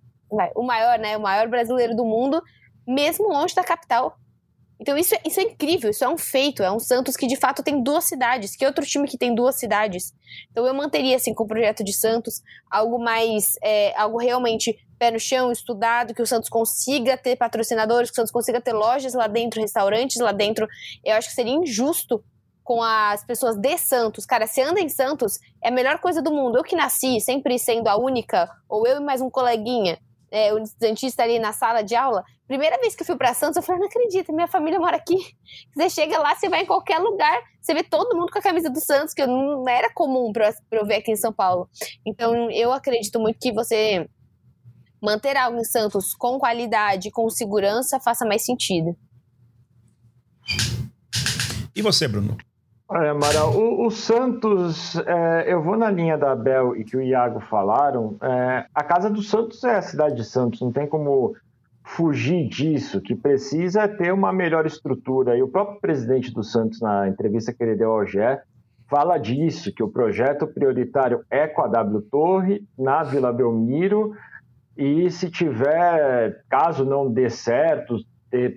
S2: o maior, né, o maior brasileiro do mundo, mesmo longe da capital. Então isso, é, isso é incrível, isso é um feito, é um Santos que de fato tem duas cidades, que outro time que tem duas cidades. Então eu manteria assim com o projeto de Santos algo mais, é, algo realmente pé no chão, estudado, que o Santos consiga ter patrocinadores, que o Santos consiga ter lojas lá dentro, restaurantes lá dentro. Eu acho que seria injusto com as pessoas de Santos. Cara, se anda em Santos, é a melhor coisa do mundo. Eu que nasci sempre sendo a única, ou eu e mais um coleguinha, é, o dentista ali na sala de aula, primeira vez que eu fui para Santos, eu falei, não acredito, minha família mora aqui. Você chega lá, você vai em qualquer lugar, você vê todo mundo com a camisa do Santos, que não era comum para eu ver aqui em São Paulo. Então, eu acredito muito que você manter algo em Santos com qualidade, com segurança, faça mais sentido.
S1: E você, Bruno?
S4: Olha, Mara, o, o Santos, é, eu vou na linha da Bel e que o Iago falaram. É, a casa do Santos é a cidade de Santos, não tem como fugir disso, que precisa ter uma melhor estrutura. E o próprio presidente do Santos, na entrevista que ele deu ao GE, fala disso, que o projeto prioritário é com a W Torre, na Vila Belmiro, e se tiver, caso não dê certo,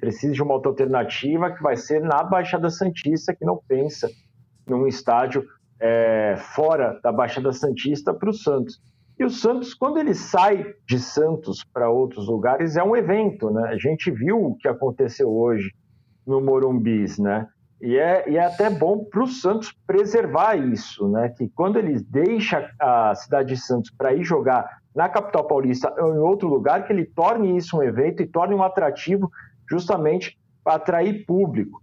S4: precise de uma outra alternativa, que vai ser na Baixada Santista, que não pensa num estádio é, fora da Baixada Santista para o Santos. E o Santos, quando ele sai de Santos para outros lugares, é um evento, né? A gente viu o que aconteceu hoje no Morumbis, né? E é, e é até bom para o Santos preservar isso, né? Que quando ele deixa a cidade de Santos para ir jogar na capital paulista ou em outro lugar, que ele torne isso um evento e torne um atrativo justamente para atrair público.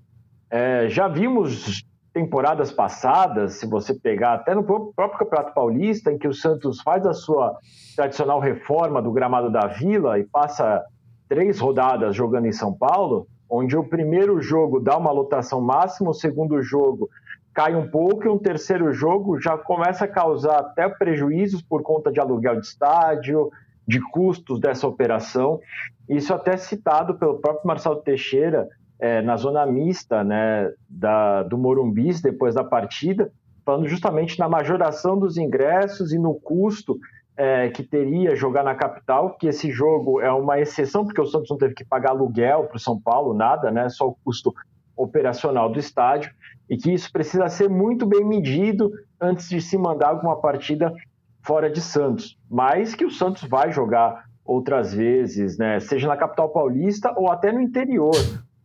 S4: É, já vimos temporadas passadas, se você pegar até no próprio Campeonato Paulista, em que o Santos faz a sua tradicional reforma do gramado da Vila e passa três rodadas jogando em São Paulo, onde o primeiro jogo dá uma lotação máxima, o segundo jogo cai um pouco e um terceiro jogo já começa a causar até prejuízos por conta de aluguel de estádio, de custos dessa operação. Isso até citado pelo próprio Marcelo Teixeira é, na zona mista né, da, do Morumbis depois da partida, falando justamente na majoração dos ingressos e no custo é, que teria jogar na capital, que esse jogo é uma exceção, porque o Santos não teve que pagar aluguel para o São Paulo, nada, né, só o custo operacional do estádio, e que isso precisa ser muito bem medido antes de se mandar alguma partida fora de Santos. Mas que o Santos vai jogar outras vezes, né, seja na capital paulista ou até no interior.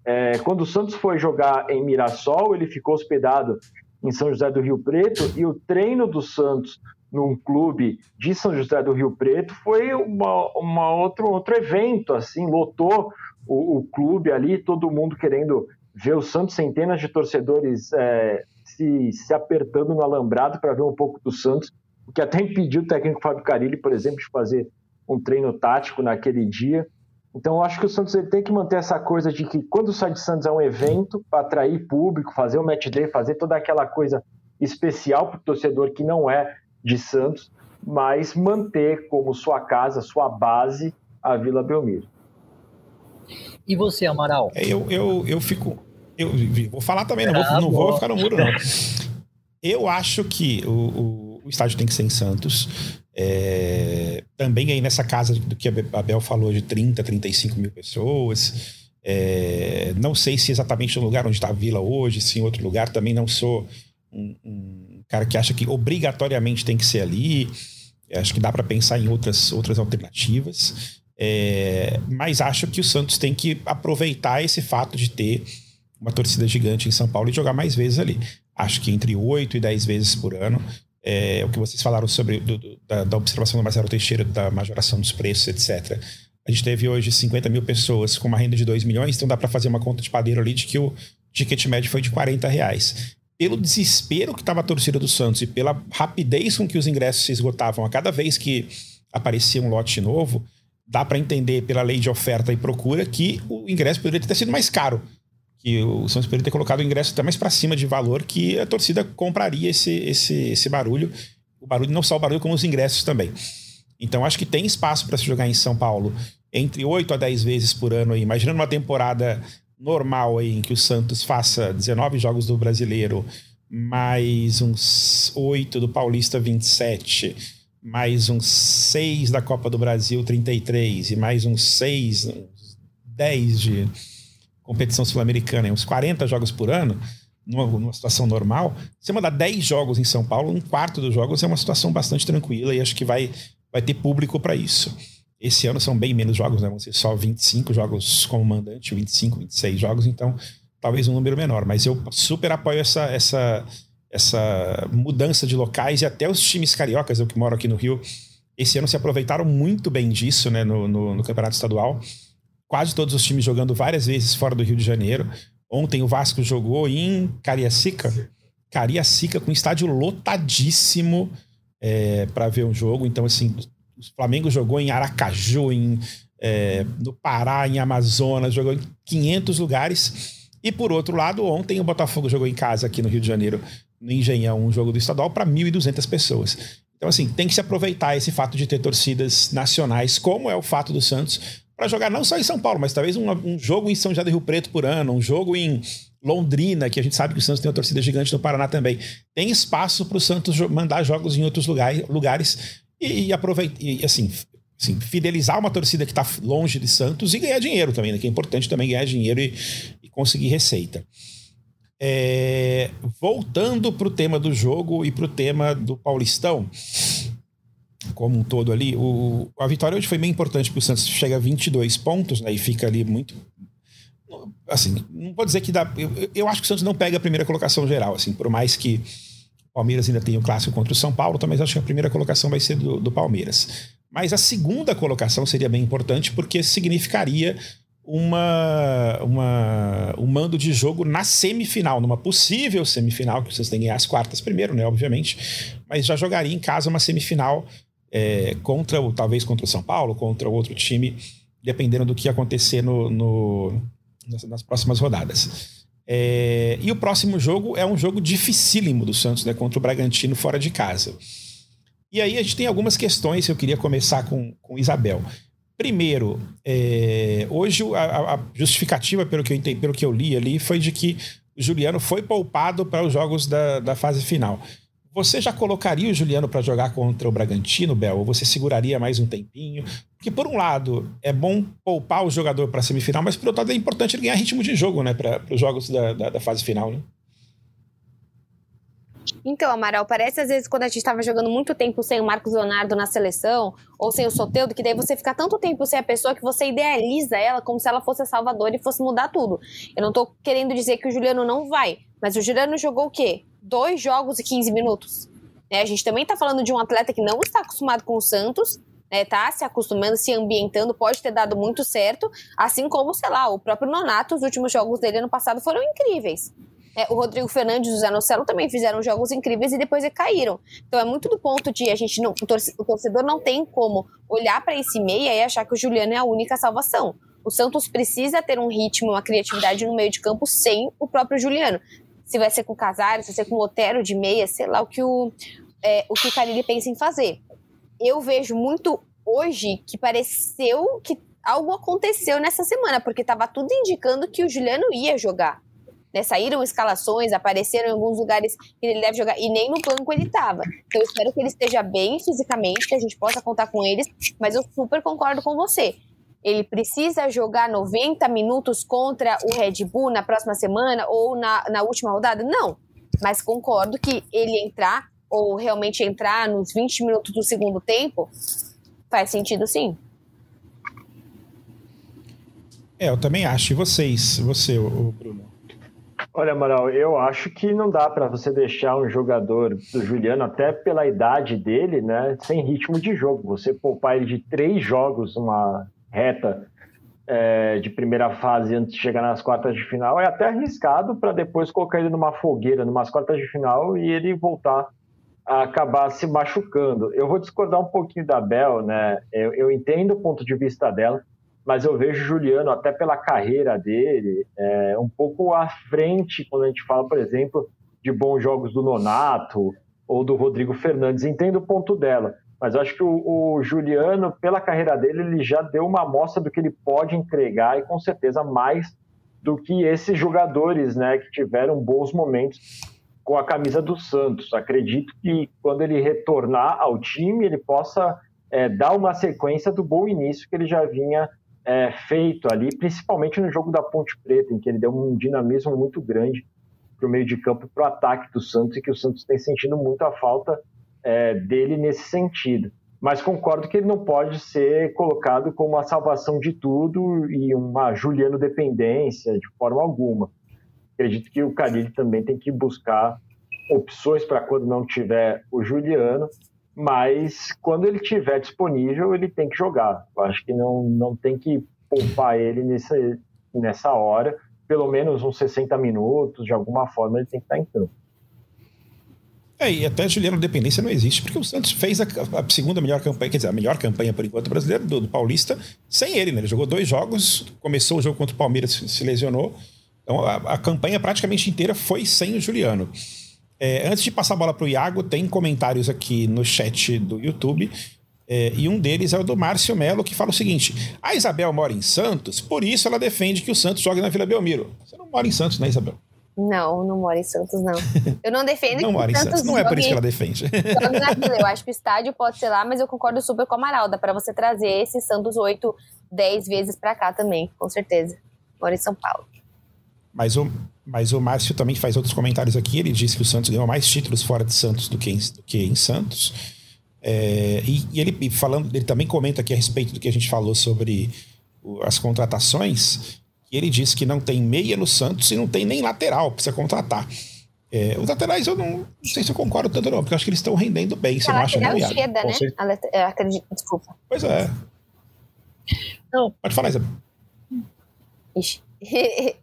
S4: É, quando o Santos foi jogar em Mirassol, ele ficou hospedado em São José do Rio Preto e o treino do Santos num clube de São José do Rio Preto foi uma, uma outro, outro evento, assim, lotou o, o clube ali, todo mundo querendo ver o Santos, centenas de torcedores é, se, se apertando no alambrado para ver um pouco do Santos, o que até impediu o técnico Fábio Carilli, por exemplo, de fazer um treino tático naquele dia. Então, eu acho que o Santos ele tem que manter essa coisa de que quando sai de Santos é um evento para atrair público, fazer o match day, fazer toda aquela coisa especial para o torcedor que não é de Santos, mas manter como sua casa, sua base, a Vila Belmiro.
S3: E você, Amaral?
S1: É, eu, eu, eu fico. Eu vou falar também, não, vou, ah, não vou ficar no muro, não. Eu acho que o, o, o estádio tem que ser em Santos. É, também aí nessa casa do que a Abel falou de 30, 35 mil pessoas. É, não sei se exatamente no lugar onde está a vila hoje, se em outro lugar, também não sou um, um cara que acha que obrigatoriamente tem que ser ali. Acho que dá para pensar em outras, outras alternativas. É, mas acho que o Santos tem que aproveitar esse fato de ter uma torcida gigante em São Paulo e jogar mais vezes ali. Acho que entre 8 e 10 vezes por ano é, o que vocês falaram sobre do, do, da, da, observação do Marcelo Teixeira, da majoração dos preços, etc. A gente teve hoje 50 mil pessoas com uma renda de 2 milhões, então dá para fazer uma conta de padeiro ali de que o ticket médio foi de 40 reais. Pelo desespero que estava a torcida do Santos e pela rapidez com que os ingressos se esgotavam a cada vez que aparecia um lote novo, dá para entender pela lei de oferta e procura que o ingresso poderia ter sido mais caro que o Santos poderia ter colocado o ingresso até mais para cima de valor que a torcida compraria esse, esse, esse barulho. O barulho, não só o barulho, como os ingressos também. Então acho que tem espaço para se jogar em São Paulo entre 8 a 10 vezes por ano. Aí. Imaginando uma temporada normal aí, em que o Santos faça 19 jogos do Brasileiro, mais uns 8 do Paulista 27, mais uns 6 da Copa do Brasil 33 e mais uns 6, uns 10 de competição sul-americana, uns 40 jogos por ano, numa, numa, situação normal, você mandar 10 jogos em São Paulo, um quarto dos jogos é uma situação bastante tranquila e acho que vai, vai ter público para isso. Esse ano são bem menos jogos, né? Vão ser só 25 jogos como mandante, 25, 26 jogos, então talvez um número menor. Mas eu super apoio essa, essa, essa mudança de locais e até os times cariocas, eu que moro aqui no Rio, esse ano se aproveitaram muito bem disso né, no, no, no campeonato estadual quase todos os times jogando várias vezes fora do Rio de Janeiro. Ontem o Vasco jogou em Cariacica. Cariacica com estádio lotadíssimo é, para ver um jogo. Então, assim, o Flamengo jogou em Aracaju, em, é, no Pará, em Amazonas, jogou em 500 lugares. E por outro lado, ontem o Botafogo jogou em casa aqui no Rio de Janeiro, no Engenhão, um jogo do estadual para 1.200 pessoas. Então, assim, tem que se aproveitar esse fato de ter torcidas nacionais, como é o fato do Santos, para jogar não só em São Paulo, mas talvez um, um, jogo em São José do Rio Preto por ano, um jogo em Londrina, que a gente sabe que o Santos tem uma torcida gigante no Paraná também. Tem espaço para o Santos mandar jogos em outros lugares, lugares e, e aproveitar, e, assim, assim, fidelizar uma torcida que está longe de Santos e ganhar dinheiro também, né? Que é importante também ganhar dinheiro e, e conseguir receita. É, voltando para o tema do jogo e para o tema do Paulistão, como um todo ali, o, a vitória hoje foi bem importante porque o Santos chega a 22 pontos, né, e fica ali muito assim, não vou dizer que dá, eu, eu acho que o Santos não pega a primeira colocação geral, assim, por mais que o Palmeiras ainda tenha o clássico contra o São Paulo, também acho que a primeira colocação vai ser do, do Palmeiras. Mas a segunda colocação seria bem importante porque significaria uma, uma, um mando de jogo na semifinal, numa possível semifinal, que vocês têm que ganhar as quartas primeiro, né, obviamente, mas já jogaria em casa uma semifinal é, contra, talvez contra o São Paulo, contra outro time, dependendo do que acontecer no, no nas, nas, próximas rodadas. É, e o próximo jogo é um jogo dificílimo do Santos, né, contra o Bragantino fora de casa. E aí a gente tem algumas questões, eu queria começar com, com Isabel. Primeiro, é, hoje a, a, justificativa, pelo que, eu entendi, pelo que eu li ali, foi de que o Juliano foi poupado para os jogos da, da fase final. Você já colocaria o Juliano para jogar contra o Bragantino, Bel? Ou você seguraria mais um tempinho? Porque, por um lado, é bom poupar o jogador para a semifinal, mas, por outro lado, é importante ele ganhar ritmo de jogo né, para os jogos da, da, da, fase final. Né?
S2: Então, Amaral, parece às vezes quando a gente estava jogando muito tempo sem o Marcos Leonardo na seleção, ou sem o Soteudo, que daí você fica tanto tempo sem a pessoa que você idealiza ela como se ela fosse a salvadora e fosse mudar tudo. Eu não tô querendo dizer que o Juliano não vai, mas o Juliano jogou o quê? Dois jogos e 15 minutos. É, a gente também tá falando de um atleta que não está acostumado com o Santos, né, tá se acostumando, se ambientando, pode ter dado muito certo, assim como, sei lá, o próprio Nonato, os últimos jogos dele ano passado foram incríveis. É, o Rodrigo Fernandes e o Zé Nocelo também fizeram jogos incríveis e depois caíram. Então é muito do ponto de a gente não. O torcedor não tem como olhar para esse meia e achar que o Juliano é a única salvação. O Santos precisa ter um ritmo, uma criatividade no meio de campo sem o próprio Juliano. Se vai ser com Casares, se vai ser com o Otero de meia, sei lá o que o, é, o, que o Carilli pensa em fazer. Eu vejo muito hoje que pareceu que algo aconteceu nessa semana, porque estava tudo indicando que o Juliano ia jogar. Né? Saíram escalações, apareceram em alguns lugares que ele deve jogar, e nem no banco ele estava. Então eu espero que ele esteja bem fisicamente, que a gente possa contar com eles, mas eu super concordo com você. Ele precisa jogar 90 minutos contra o Red Bull na próxima semana ou na, na última rodada? Não. Mas concordo que ele entrar, ou realmente entrar nos 20 minutos do segundo tempo, faz sentido sim.
S1: É, eu também acho. E vocês? Você, o Bruno?
S4: Olha, Amaral, eu acho que não dá para você deixar um jogador do Juliano, até pela idade dele, né, sem ritmo de jogo. Você poupar ele de três jogos, uma reta é, de primeira fase antes de chegar nas quartas de final, é até arriscado para depois colocar ele numa fogueira, numas quartas de final e ele voltar a acabar se machucando. Eu vou discordar um pouquinho da Bel, né? Eu, eu entendo o ponto de vista dela mas eu vejo Juliano, até pela carreira dele, é, um pouco à frente quando a gente fala, por exemplo, de bons jogos do Nonato ou do Rodrigo Fernandes. Entendo o ponto dela, mas acho que o, o, Juliano, pela carreira dele, ele já deu uma amostra do que ele pode entregar e com certeza mais do que esses jogadores, né, que tiveram bons momentos com a camisa do Santos. Acredito que quando ele retornar ao time, ele possa é, dar uma sequência do bom início que ele já vinha é, feito ali, principalmente no jogo da Ponte Preta, em que ele deu um dinamismo muito grande para o meio de campo, para o ataque do Santos, e que o Santos tem sentido muito a falta é, dele nesse sentido. Mas concordo que ele não pode ser colocado como a salvação de tudo e uma Juliano dependência de forma alguma. Acredito que o Carilli também tem que buscar opções para quando não tiver o Juliano mas quando ele tiver disponível, ele tem que jogar. Eu acho que não, não tem que poupar ele nessa, nessa hora, pelo menos uns 60 minutos, de alguma forma ele tem que estar em campo.
S1: É, e até Juliano Dependência não existe, porque o Santos fez a, a, segunda melhor campanha, quer dizer, a melhor campanha por enquanto brasileira do, do, Paulista, sem ele, né? Ele jogou dois jogos, começou o jogo contra o Palmeiras, se, lesionou. Então a, a campanha praticamente inteira foi sem o Juliano. É, antes de passar a bola para o Iago, tem comentários aqui no chat do YouTube. É, e um deles é o do Márcio Melo, que fala o seguinte: a Isabel mora em Santos, por isso ela defende que o Santos jogue na Vila Belmiro. Você não mora em Santos, né, Isabel?
S2: Não, não mora em Santos, não. Eu não defendo
S1: não mora em Santos. Não é por isso que ela defende.
S2: Eu acho que o estádio pode ser lá, mas eu concordo super com a Amaral. Dá para você trazer esse Santos 8, 10 vezes para cá também, com certeza. Mora em São Paulo.
S1: Mas o, mas o Márcio também faz outros comentários aqui. Ele disse que o Santos ganhou mais títulos fora de Santos do que em, do que em Santos. É, e, e, ele falando, ele também comenta aqui a respeito do que a gente falou sobre as contratações. E ele disse que não tem meia no Santos e não tem nem lateral para você contratar. É, os laterais eu não, não, sei se eu concordo tanto, não, porque eu acho que eles estão rendendo bem. Você a não acha, não,
S2: esquerda, né? Eu acredito, desculpa.
S1: Pois é. Não. Pode falar, Isabel.
S2: Ixi.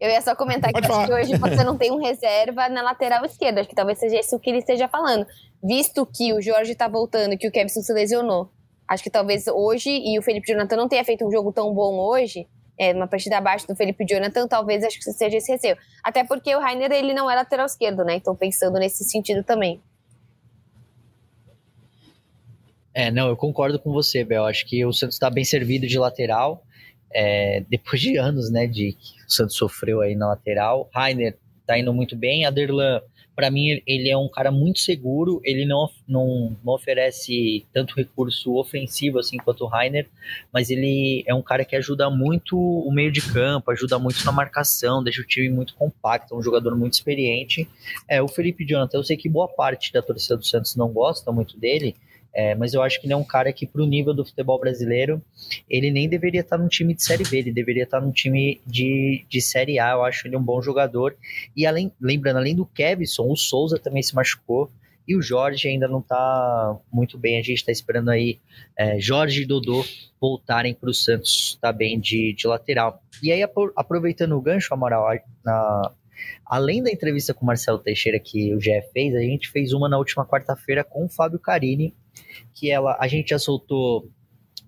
S2: Eu ia só comentar Pode que acho que hoje você não tem um reserva na lateral esquerda. Acho que talvez seja isso que ele esteja falando. Visto que o Jorge tá voltando e que o Kevson se lesionou. Acho que talvez hoje, e o Felipe Jonathan não tenha feito um jogo tão bom hoje, é, uma partida abaixo do Felipe Jonathan, talvez acho que seja esse receio. Até porque o Rainer, ele não é lateral esquerdo, né? Então pensando nesse sentido também.
S3: É, não, eu concordo com você, Bel. Acho que o Santos está bem servido de lateral. É, depois de anos, né, de que o Santos sofreu aí na lateral. Rainer tá indo muito bem. Aderlan para mim, ele é um cara muito seguro, ele não, não, não, oferece tanto recurso ofensivo assim quanto o Rainer, mas ele é um cara que ajuda muito o meio de campo, ajuda muito na marcação, deixa o time muito compacto, é um jogador muito experiente. É, o Felipe Jonathan, eu sei que boa parte da torcida do Santos não gosta muito dele, é, mas eu acho que ele é um cara que, para o nível do futebol brasileiro, ele nem deveria estar num time de Série B, ele deveria estar num time de, de Série A. Eu acho ele um bom jogador. E além, lembrando, além do Kevson, o Souza também se machucou. E o Jorge ainda não está muito bem. A gente está esperando aí é, Jorge e Dodô voltarem para o Santos tá bem de, de lateral. E aí, aproveitando o gancho, Amaral, na, além da entrevista com o Marcelo Teixeira que o GE fez, a gente fez uma na última quarta-feira com o Fábio Carini, que ela a gente já soltou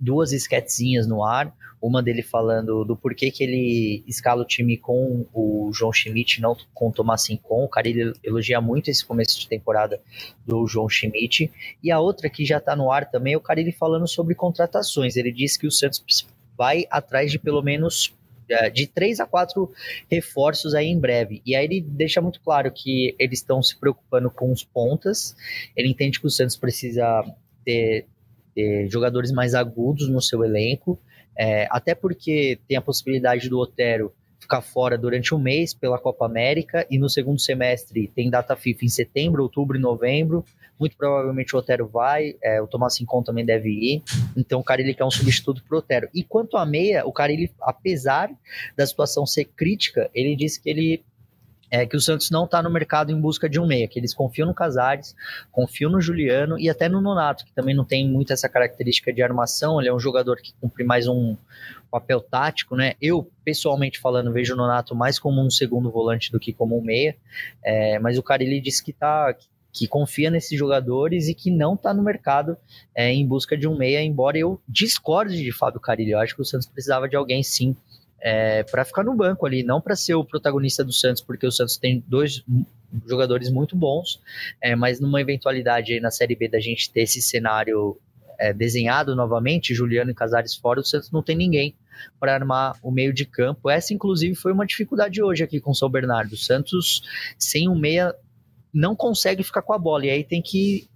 S3: duas esquetezinhas no ar, uma dele falando do porquê que ele escala o time com o João Schmidt, não com o Tomás Sincon. O cara ele elogia muito esse começo de temporada do João Schmidt. E a outra que já está no ar também, é o cara ele falando sobre contratações. Ele disse que o Santos vai atrás de pelo menos é, de três a quatro reforços aí em breve. E aí ele deixa muito claro que eles estão se preocupando com os pontas. Ele entende que o Santos precisa ter, ter jogadores mais agudos no seu elenco, é, até porque tem a possibilidade do Otero ficar fora durante um mês pela Copa América e no segundo semestre tem data FIFA em setembro, outubro e novembro. Muito provavelmente o Otero vai, é, o Tomás Sincon também deve ir. Então o Carilli quer um substituto pro Otero. E quanto à meia, o Carilli, apesar da situação ser crítica, ele disse que ele é que o Santos não está no mercado em busca de um meia, que eles confiam no Casares, confiam no Juliano e até no Nonato, que também não tem muito essa característica de armação, ele é um jogador que cumpre mais um papel tático, né? Eu, pessoalmente falando, vejo o Nonato mais como um segundo volante do que como um meia, é, mas o Carilli disse que tá, que confia nesses jogadores e que não está no mercado é, em busca de um meia, embora eu discorde de Fábio Carilli, eu acho que o Santos precisava de alguém sim é, para ficar no banco ali, não para ser o protagonista do Santos, porque o Santos tem dois jogadores muito bons, é, mas numa eventualidade na Série B da gente ter esse cenário é, desenhado novamente, Juliano e Casares fora, o Santos não tem ninguém para armar o meio de campo. Essa, inclusive, foi uma dificuldade hoje aqui com o São Bernardo. O Santos, sem um meia, não consegue ficar com a bola, e aí tem que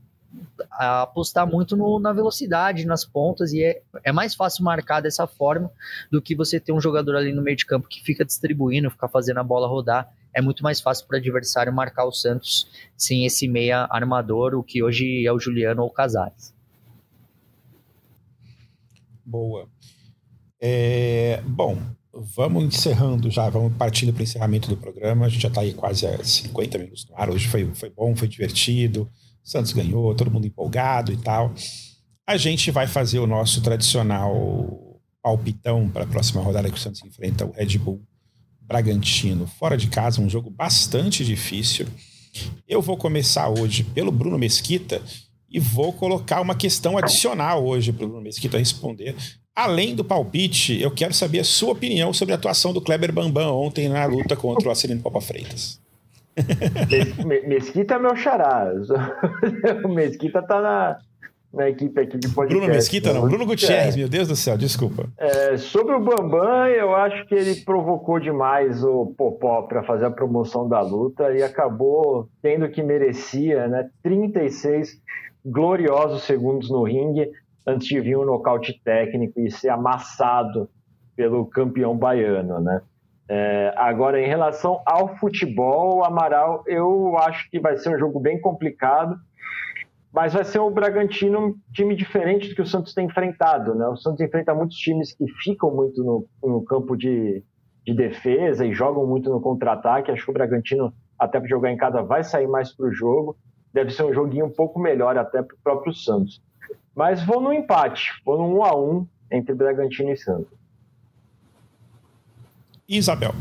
S3: apostar muito no, na velocidade, nas pontas, e é, é mais fácil marcar dessa forma do que você ter um jogador ali no meio de campo que fica distribuindo, ficar fazendo a bola rodar. É muito mais fácil para o adversário marcar o Santos sem esse meia armador, o que hoje é o Juliano ou o Casares.
S1: Boa. É, bom, vamos encerrando já, vamos partindo para o encerramento do programa. A gente já está aí quase a 50 minutos no ar. Hoje foi, foi bom, foi divertido. Santos ganhou, todo mundo empolgado e tal. A gente vai fazer o nosso tradicional palpitão para a próxima rodada que o Santos enfrenta o Red Bull Bragantino fora de casa, um jogo bastante difícil. Eu vou começar hoje pelo Bruno Mesquita e vou colocar uma questão adicional hoje para o Bruno Mesquita responder. Além do palpite, eu quero saber a sua opinião sobre a atuação do Kleber Bambam ontem na luta contra o Acelino Papa Freitas.
S4: Mesquita é meu xará. O Mesquita tá na, na equipe aqui de podcast.
S1: Bruno Mesquita não, Bruno Gutierrez, é. meu Deus do céu, desculpa.
S4: É, sobre o Bambam, eu acho que ele provocou demais o Popó para fazer a promoção da luta e acabou tendo que merecia, né? 36 gloriosos segundos no ringue antes de vir um nocaute técnico e ser amassado pelo campeão baiano, né? É, agora, em relação ao futebol, Amaral, eu acho que vai ser um jogo bem complicado, mas vai ser o Bragantino um time diferente do que o Santos tem enfrentado. Né? O Santos enfrenta muitos times que ficam muito no, no campo de, de, defesa e jogam muito no contra-ataque. Acho que o Bragantino, até para jogar em casa, vai sair mais para o jogo. Deve ser um joguinho um pouco melhor até para o próprio Santos. Mas vou no empate, vou no 1 a 1 entre Bragantino e Santos.
S1: Isabel.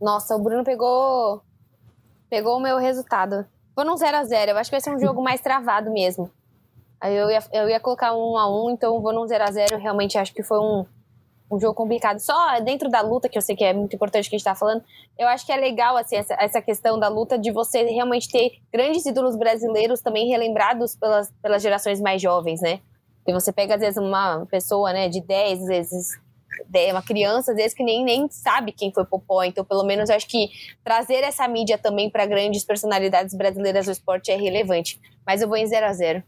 S2: Nossa, o Bruno pegou pegou o meu resultado. Vou num 0 a 0 Eu acho que vai ser um jogo mais travado mesmo. Aí eu ia, eu ia colocar um 1 a 1 então vou num 0 a 0 Realmente acho que foi um, um jogo complicado. Só dentro da luta, que eu sei que é muito importante que a gente tá falando, eu acho que é legal, assim, essa, essa questão da luta de você realmente ter grandes ídolos brasileiros também relembrados pelas, pelas gerações mais jovens, né? E você pega, às vezes, uma pessoa, né, de 10, às vezes, uma criança, às vezes, que nem, nem sabe quem foi Popó. Então, pelo menos, eu acho que trazer essa mídia também para grandes personalidades brasileiras do esporte é relevante. Mas eu vou em 0 a 0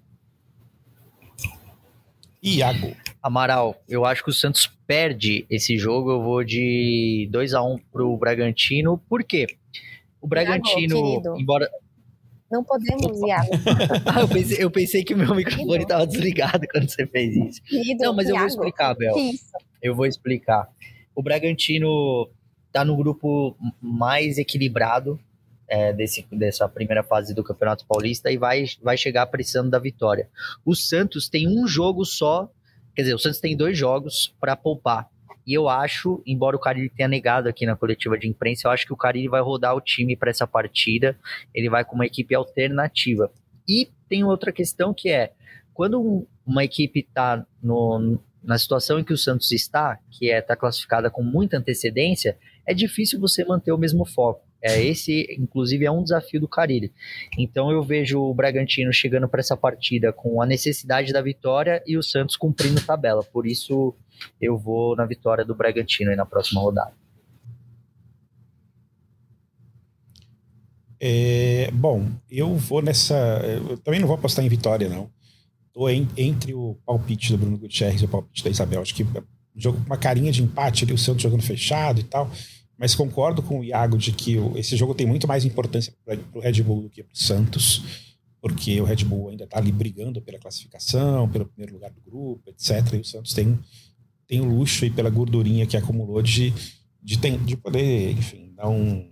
S1: Iago.
S3: Amaral, eu acho que o Santos perde esse jogo. Eu vou de 2 a 1 um pro Bragantino. Por quê? O Bragantino, Iago, embora.
S2: Não podemos, Iago.
S3: ah, eu, pensei, eu pensei que o meu microfone estava desligado quando você fez isso. Querido, Não, mas eu vou explicar, Bel. Eu vou explicar. O Bragantino tá no grupo mais equilibrado é, desse, dessa primeira fase do Campeonato Paulista e vai, vai chegar precisando da vitória. O Santos tem um jogo só, quer dizer, o Santos tem dois jogos para poupar. E eu acho, embora o Carille tenha negado aqui na coletiva de imprensa, eu acho que o Carille vai rodar o time para essa partida. Ele vai com uma equipe alternativa. E tem outra questão que é, quando uma equipe está na situação em que o Santos está, que é estar tá classificada com muita antecedência, é difícil você manter o mesmo foco. É, esse, inclusive, é um desafio do Carilli. Então eu vejo o Bragantino chegando para essa partida com a necessidade da vitória e o Santos cumprindo tabela. Por isso eu vou na vitória do Bragantino aí na próxima rodada.
S1: É, bom, eu vou nessa. Eu também não vou apostar em vitória, não. Tô em, entre o palpite do Bruno Gutierrez e o palpite da Isabel. Acho que jogo uma carinha de empate ali, o Santos jogando fechado e tal. Mas concordo com o Iago de que esse jogo tem muito mais importância para o Red Bull do que para o Santos, porque o Red Bull ainda está ali brigando pela classificação, pelo primeiro lugar do grupo, etc. E o Santos tem, tem o luxo e pela gordurinha que acumulou de, de, de poder, enfim, dar um,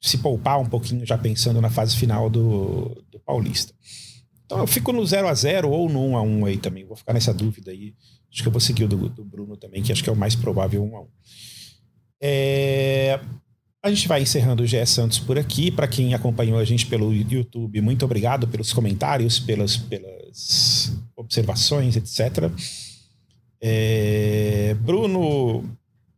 S1: se poupar um pouquinho já pensando na fase final do, do Paulista. Então eu fico no 0 a 0 ou no 1 a 1 aí também. Vou ficar nessa dúvida aí. Acho que eu vou seguir o do, do Bruno também, que acho que é o mais provável 1 a 1. É... A gente vai encerrando o GE Santos por aqui. Para quem acompanhou a gente pelo YouTube, muito obrigado pelos comentários, pelas, pelas observações, etc. É... Bruno,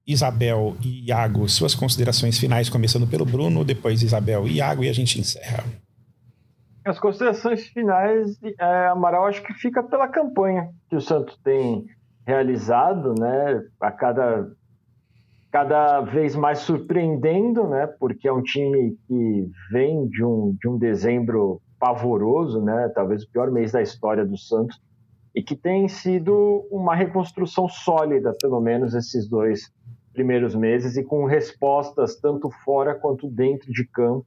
S1: Isabel e Iago, suas considerações finais, começando pelo Bruno, depois Isabel e Iago, e a gente encerra.
S4: As considerações finais, é, Amaral, acho que fica pela campanha que o Santos tem realizado, né? A cada cada vez mais surpreendendo, né? Porque é um time que vem de um, de um dezembro pavoroso, né? Talvez o pior mês da história do Santos e que tem sido uma reconstrução sólida, pelo menos esses dois primeiros meses e com respostas tanto fora quanto dentro de campo.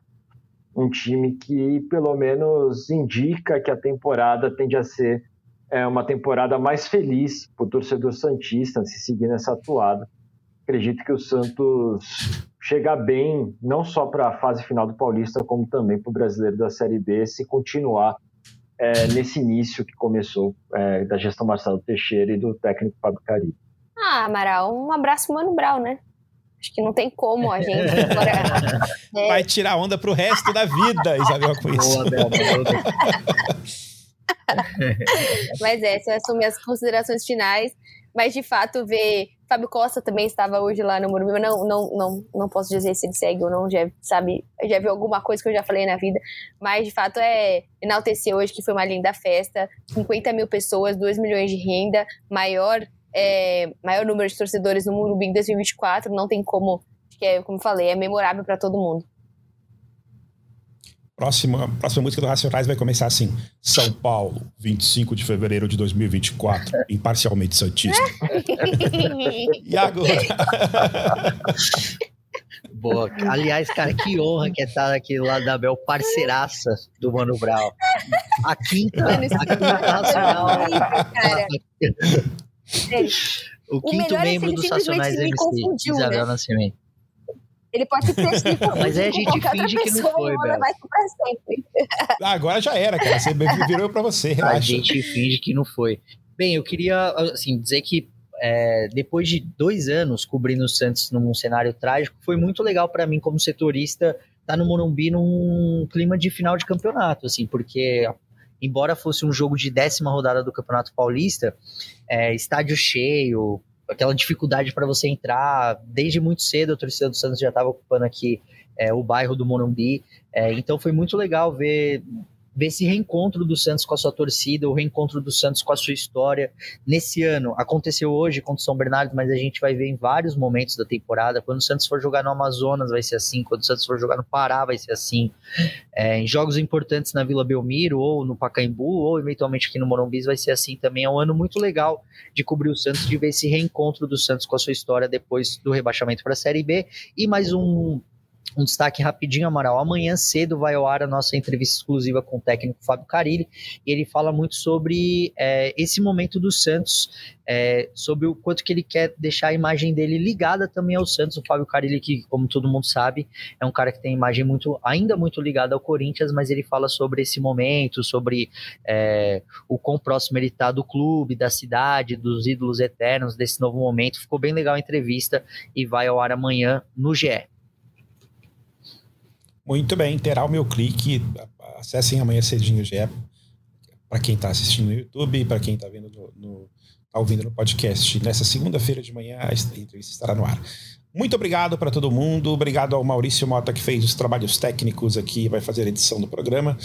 S4: Um time que pelo menos indica que a temporada tende a ser é, uma temporada mais feliz para o torcedor santista se seguir nessa atuada acredito que o Santos chega bem, não só para a fase final do Paulista, como também para o brasileiro da Série B, se continuar é, nesse início que começou é, da gestão Marcelo Teixeira e do técnico Fábio Cari.
S2: Ah, Amaral, um abraço Mano Brown, né? Acho que não tem como a gente agora.
S1: É... Vai tirar onda pro resto da vida, Isabel, com isso. Boa, Bel,
S2: Mas é, essas são minhas considerações finais. Mas de fato, ver Fábio Costa também estava hoje lá no Morumbi, mas não, não, não, não posso dizer se ele segue ou não, já sabe, já viu alguma coisa que eu já falei na vida, mas de fato é enaltecer hoje que foi uma linda festa, 50 mil pessoas, 2 milhões de renda, maior, é, maior número de torcedores no Morumbi em 2024, não tem como, que é, como falei, é memorável para todo mundo.
S1: Próxima, próxima música do Racionais vai começar assim: São Paulo, 25 de fevereiro de 2024, imparcialmente Santista. e agora?
S3: Boa. Aliás, cara, que honra que é estar aqui do lado da Bel, parceiraça do Mano Brown. A quinta, a quinta nacional. Cara. O quinto o membro dos Racionais MC, Isabel né? Nascimento.
S2: Ele pode ter sido
S3: Mas é a gente finge que não foi, sempre.
S1: Ah, agora já era, cara. Você virou pra você, relaxa.
S3: A gente finge que não foi. Bem, eu queria, assim, dizer que é, depois de dois anos cobrindo o Santos num cenário trágico, foi muito legal para mim como setorista estar tá no Morumbi num clima de final de campeonato, assim, porque embora fosse um jogo de décima rodada do Campeonato Paulista, é, estádio cheio, aquela dificuldade para você entrar. Desde muito cedo, a torcida do Santos já estava ocupando aqui é, o bairro do Morumbi. É, então foi muito legal ver ver esse reencontro do Santos com a sua torcida, o reencontro do Santos com a sua história. Nesse ano, aconteceu hoje contra o São Bernardo, mas a gente vai ver em vários momentos da temporada. Quando o Santos for jogar no Amazonas, vai ser assim. Quando o Santos for jogar no Pará, vai ser assim. É, em jogos importantes na Vila Belmiro, ou no Pacaembu, ou eventualmente aqui no Morumbi, vai ser assim também. É um ano muito legal de cobrir o Santos, de ver esse reencontro do Santos com a sua história depois do rebaixamento para a Série B. E mais um um destaque rapidinho, Amaral. Amanhã cedo vai ao ar a nossa entrevista exclusiva com o técnico Fábio Carilli. E ele fala muito sobre é, esse momento do Santos, é, sobre o quanto que ele quer deixar a imagem dele ligada também ao Santos. O Fábio Carilli, que, como todo mundo sabe, é um cara que tem imagem muito, ainda muito ligada ao Corinthians, mas ele fala sobre esse momento, sobre é, o quão próximo ele está do clube, da cidade, dos ídolos eternos, desse novo momento. Ficou bem legal a entrevista e vai ao ar amanhã no GE.
S1: Muito bem, terá o meu clique. Acessem amanhã cedinho GE para quem está assistindo no YouTube, para quem está vendo no, no tá ouvindo no podcast. Nessa segunda-feira de manhã a entrevista estará no ar. Muito obrigado para todo mundo. Obrigado ao Maurício Mota que fez os trabalhos técnicos aqui, vai fazer a edição do programa.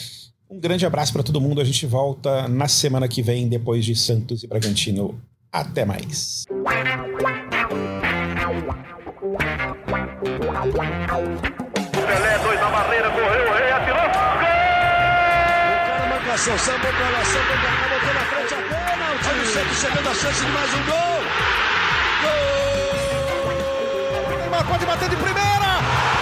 S1: Um grande abraço para todo mundo. A gente volta na semana que vem, depois de Santos e Bragantino. Até mais.
S5: Barreira, correu, o rei atirou. Gol!
S6: O cara marcação, lá, sambou pra cá, botou na frente a pênalti. Olha o Santos chegando a chance de mais um gol. Gol! Neymar pode bater de primeira.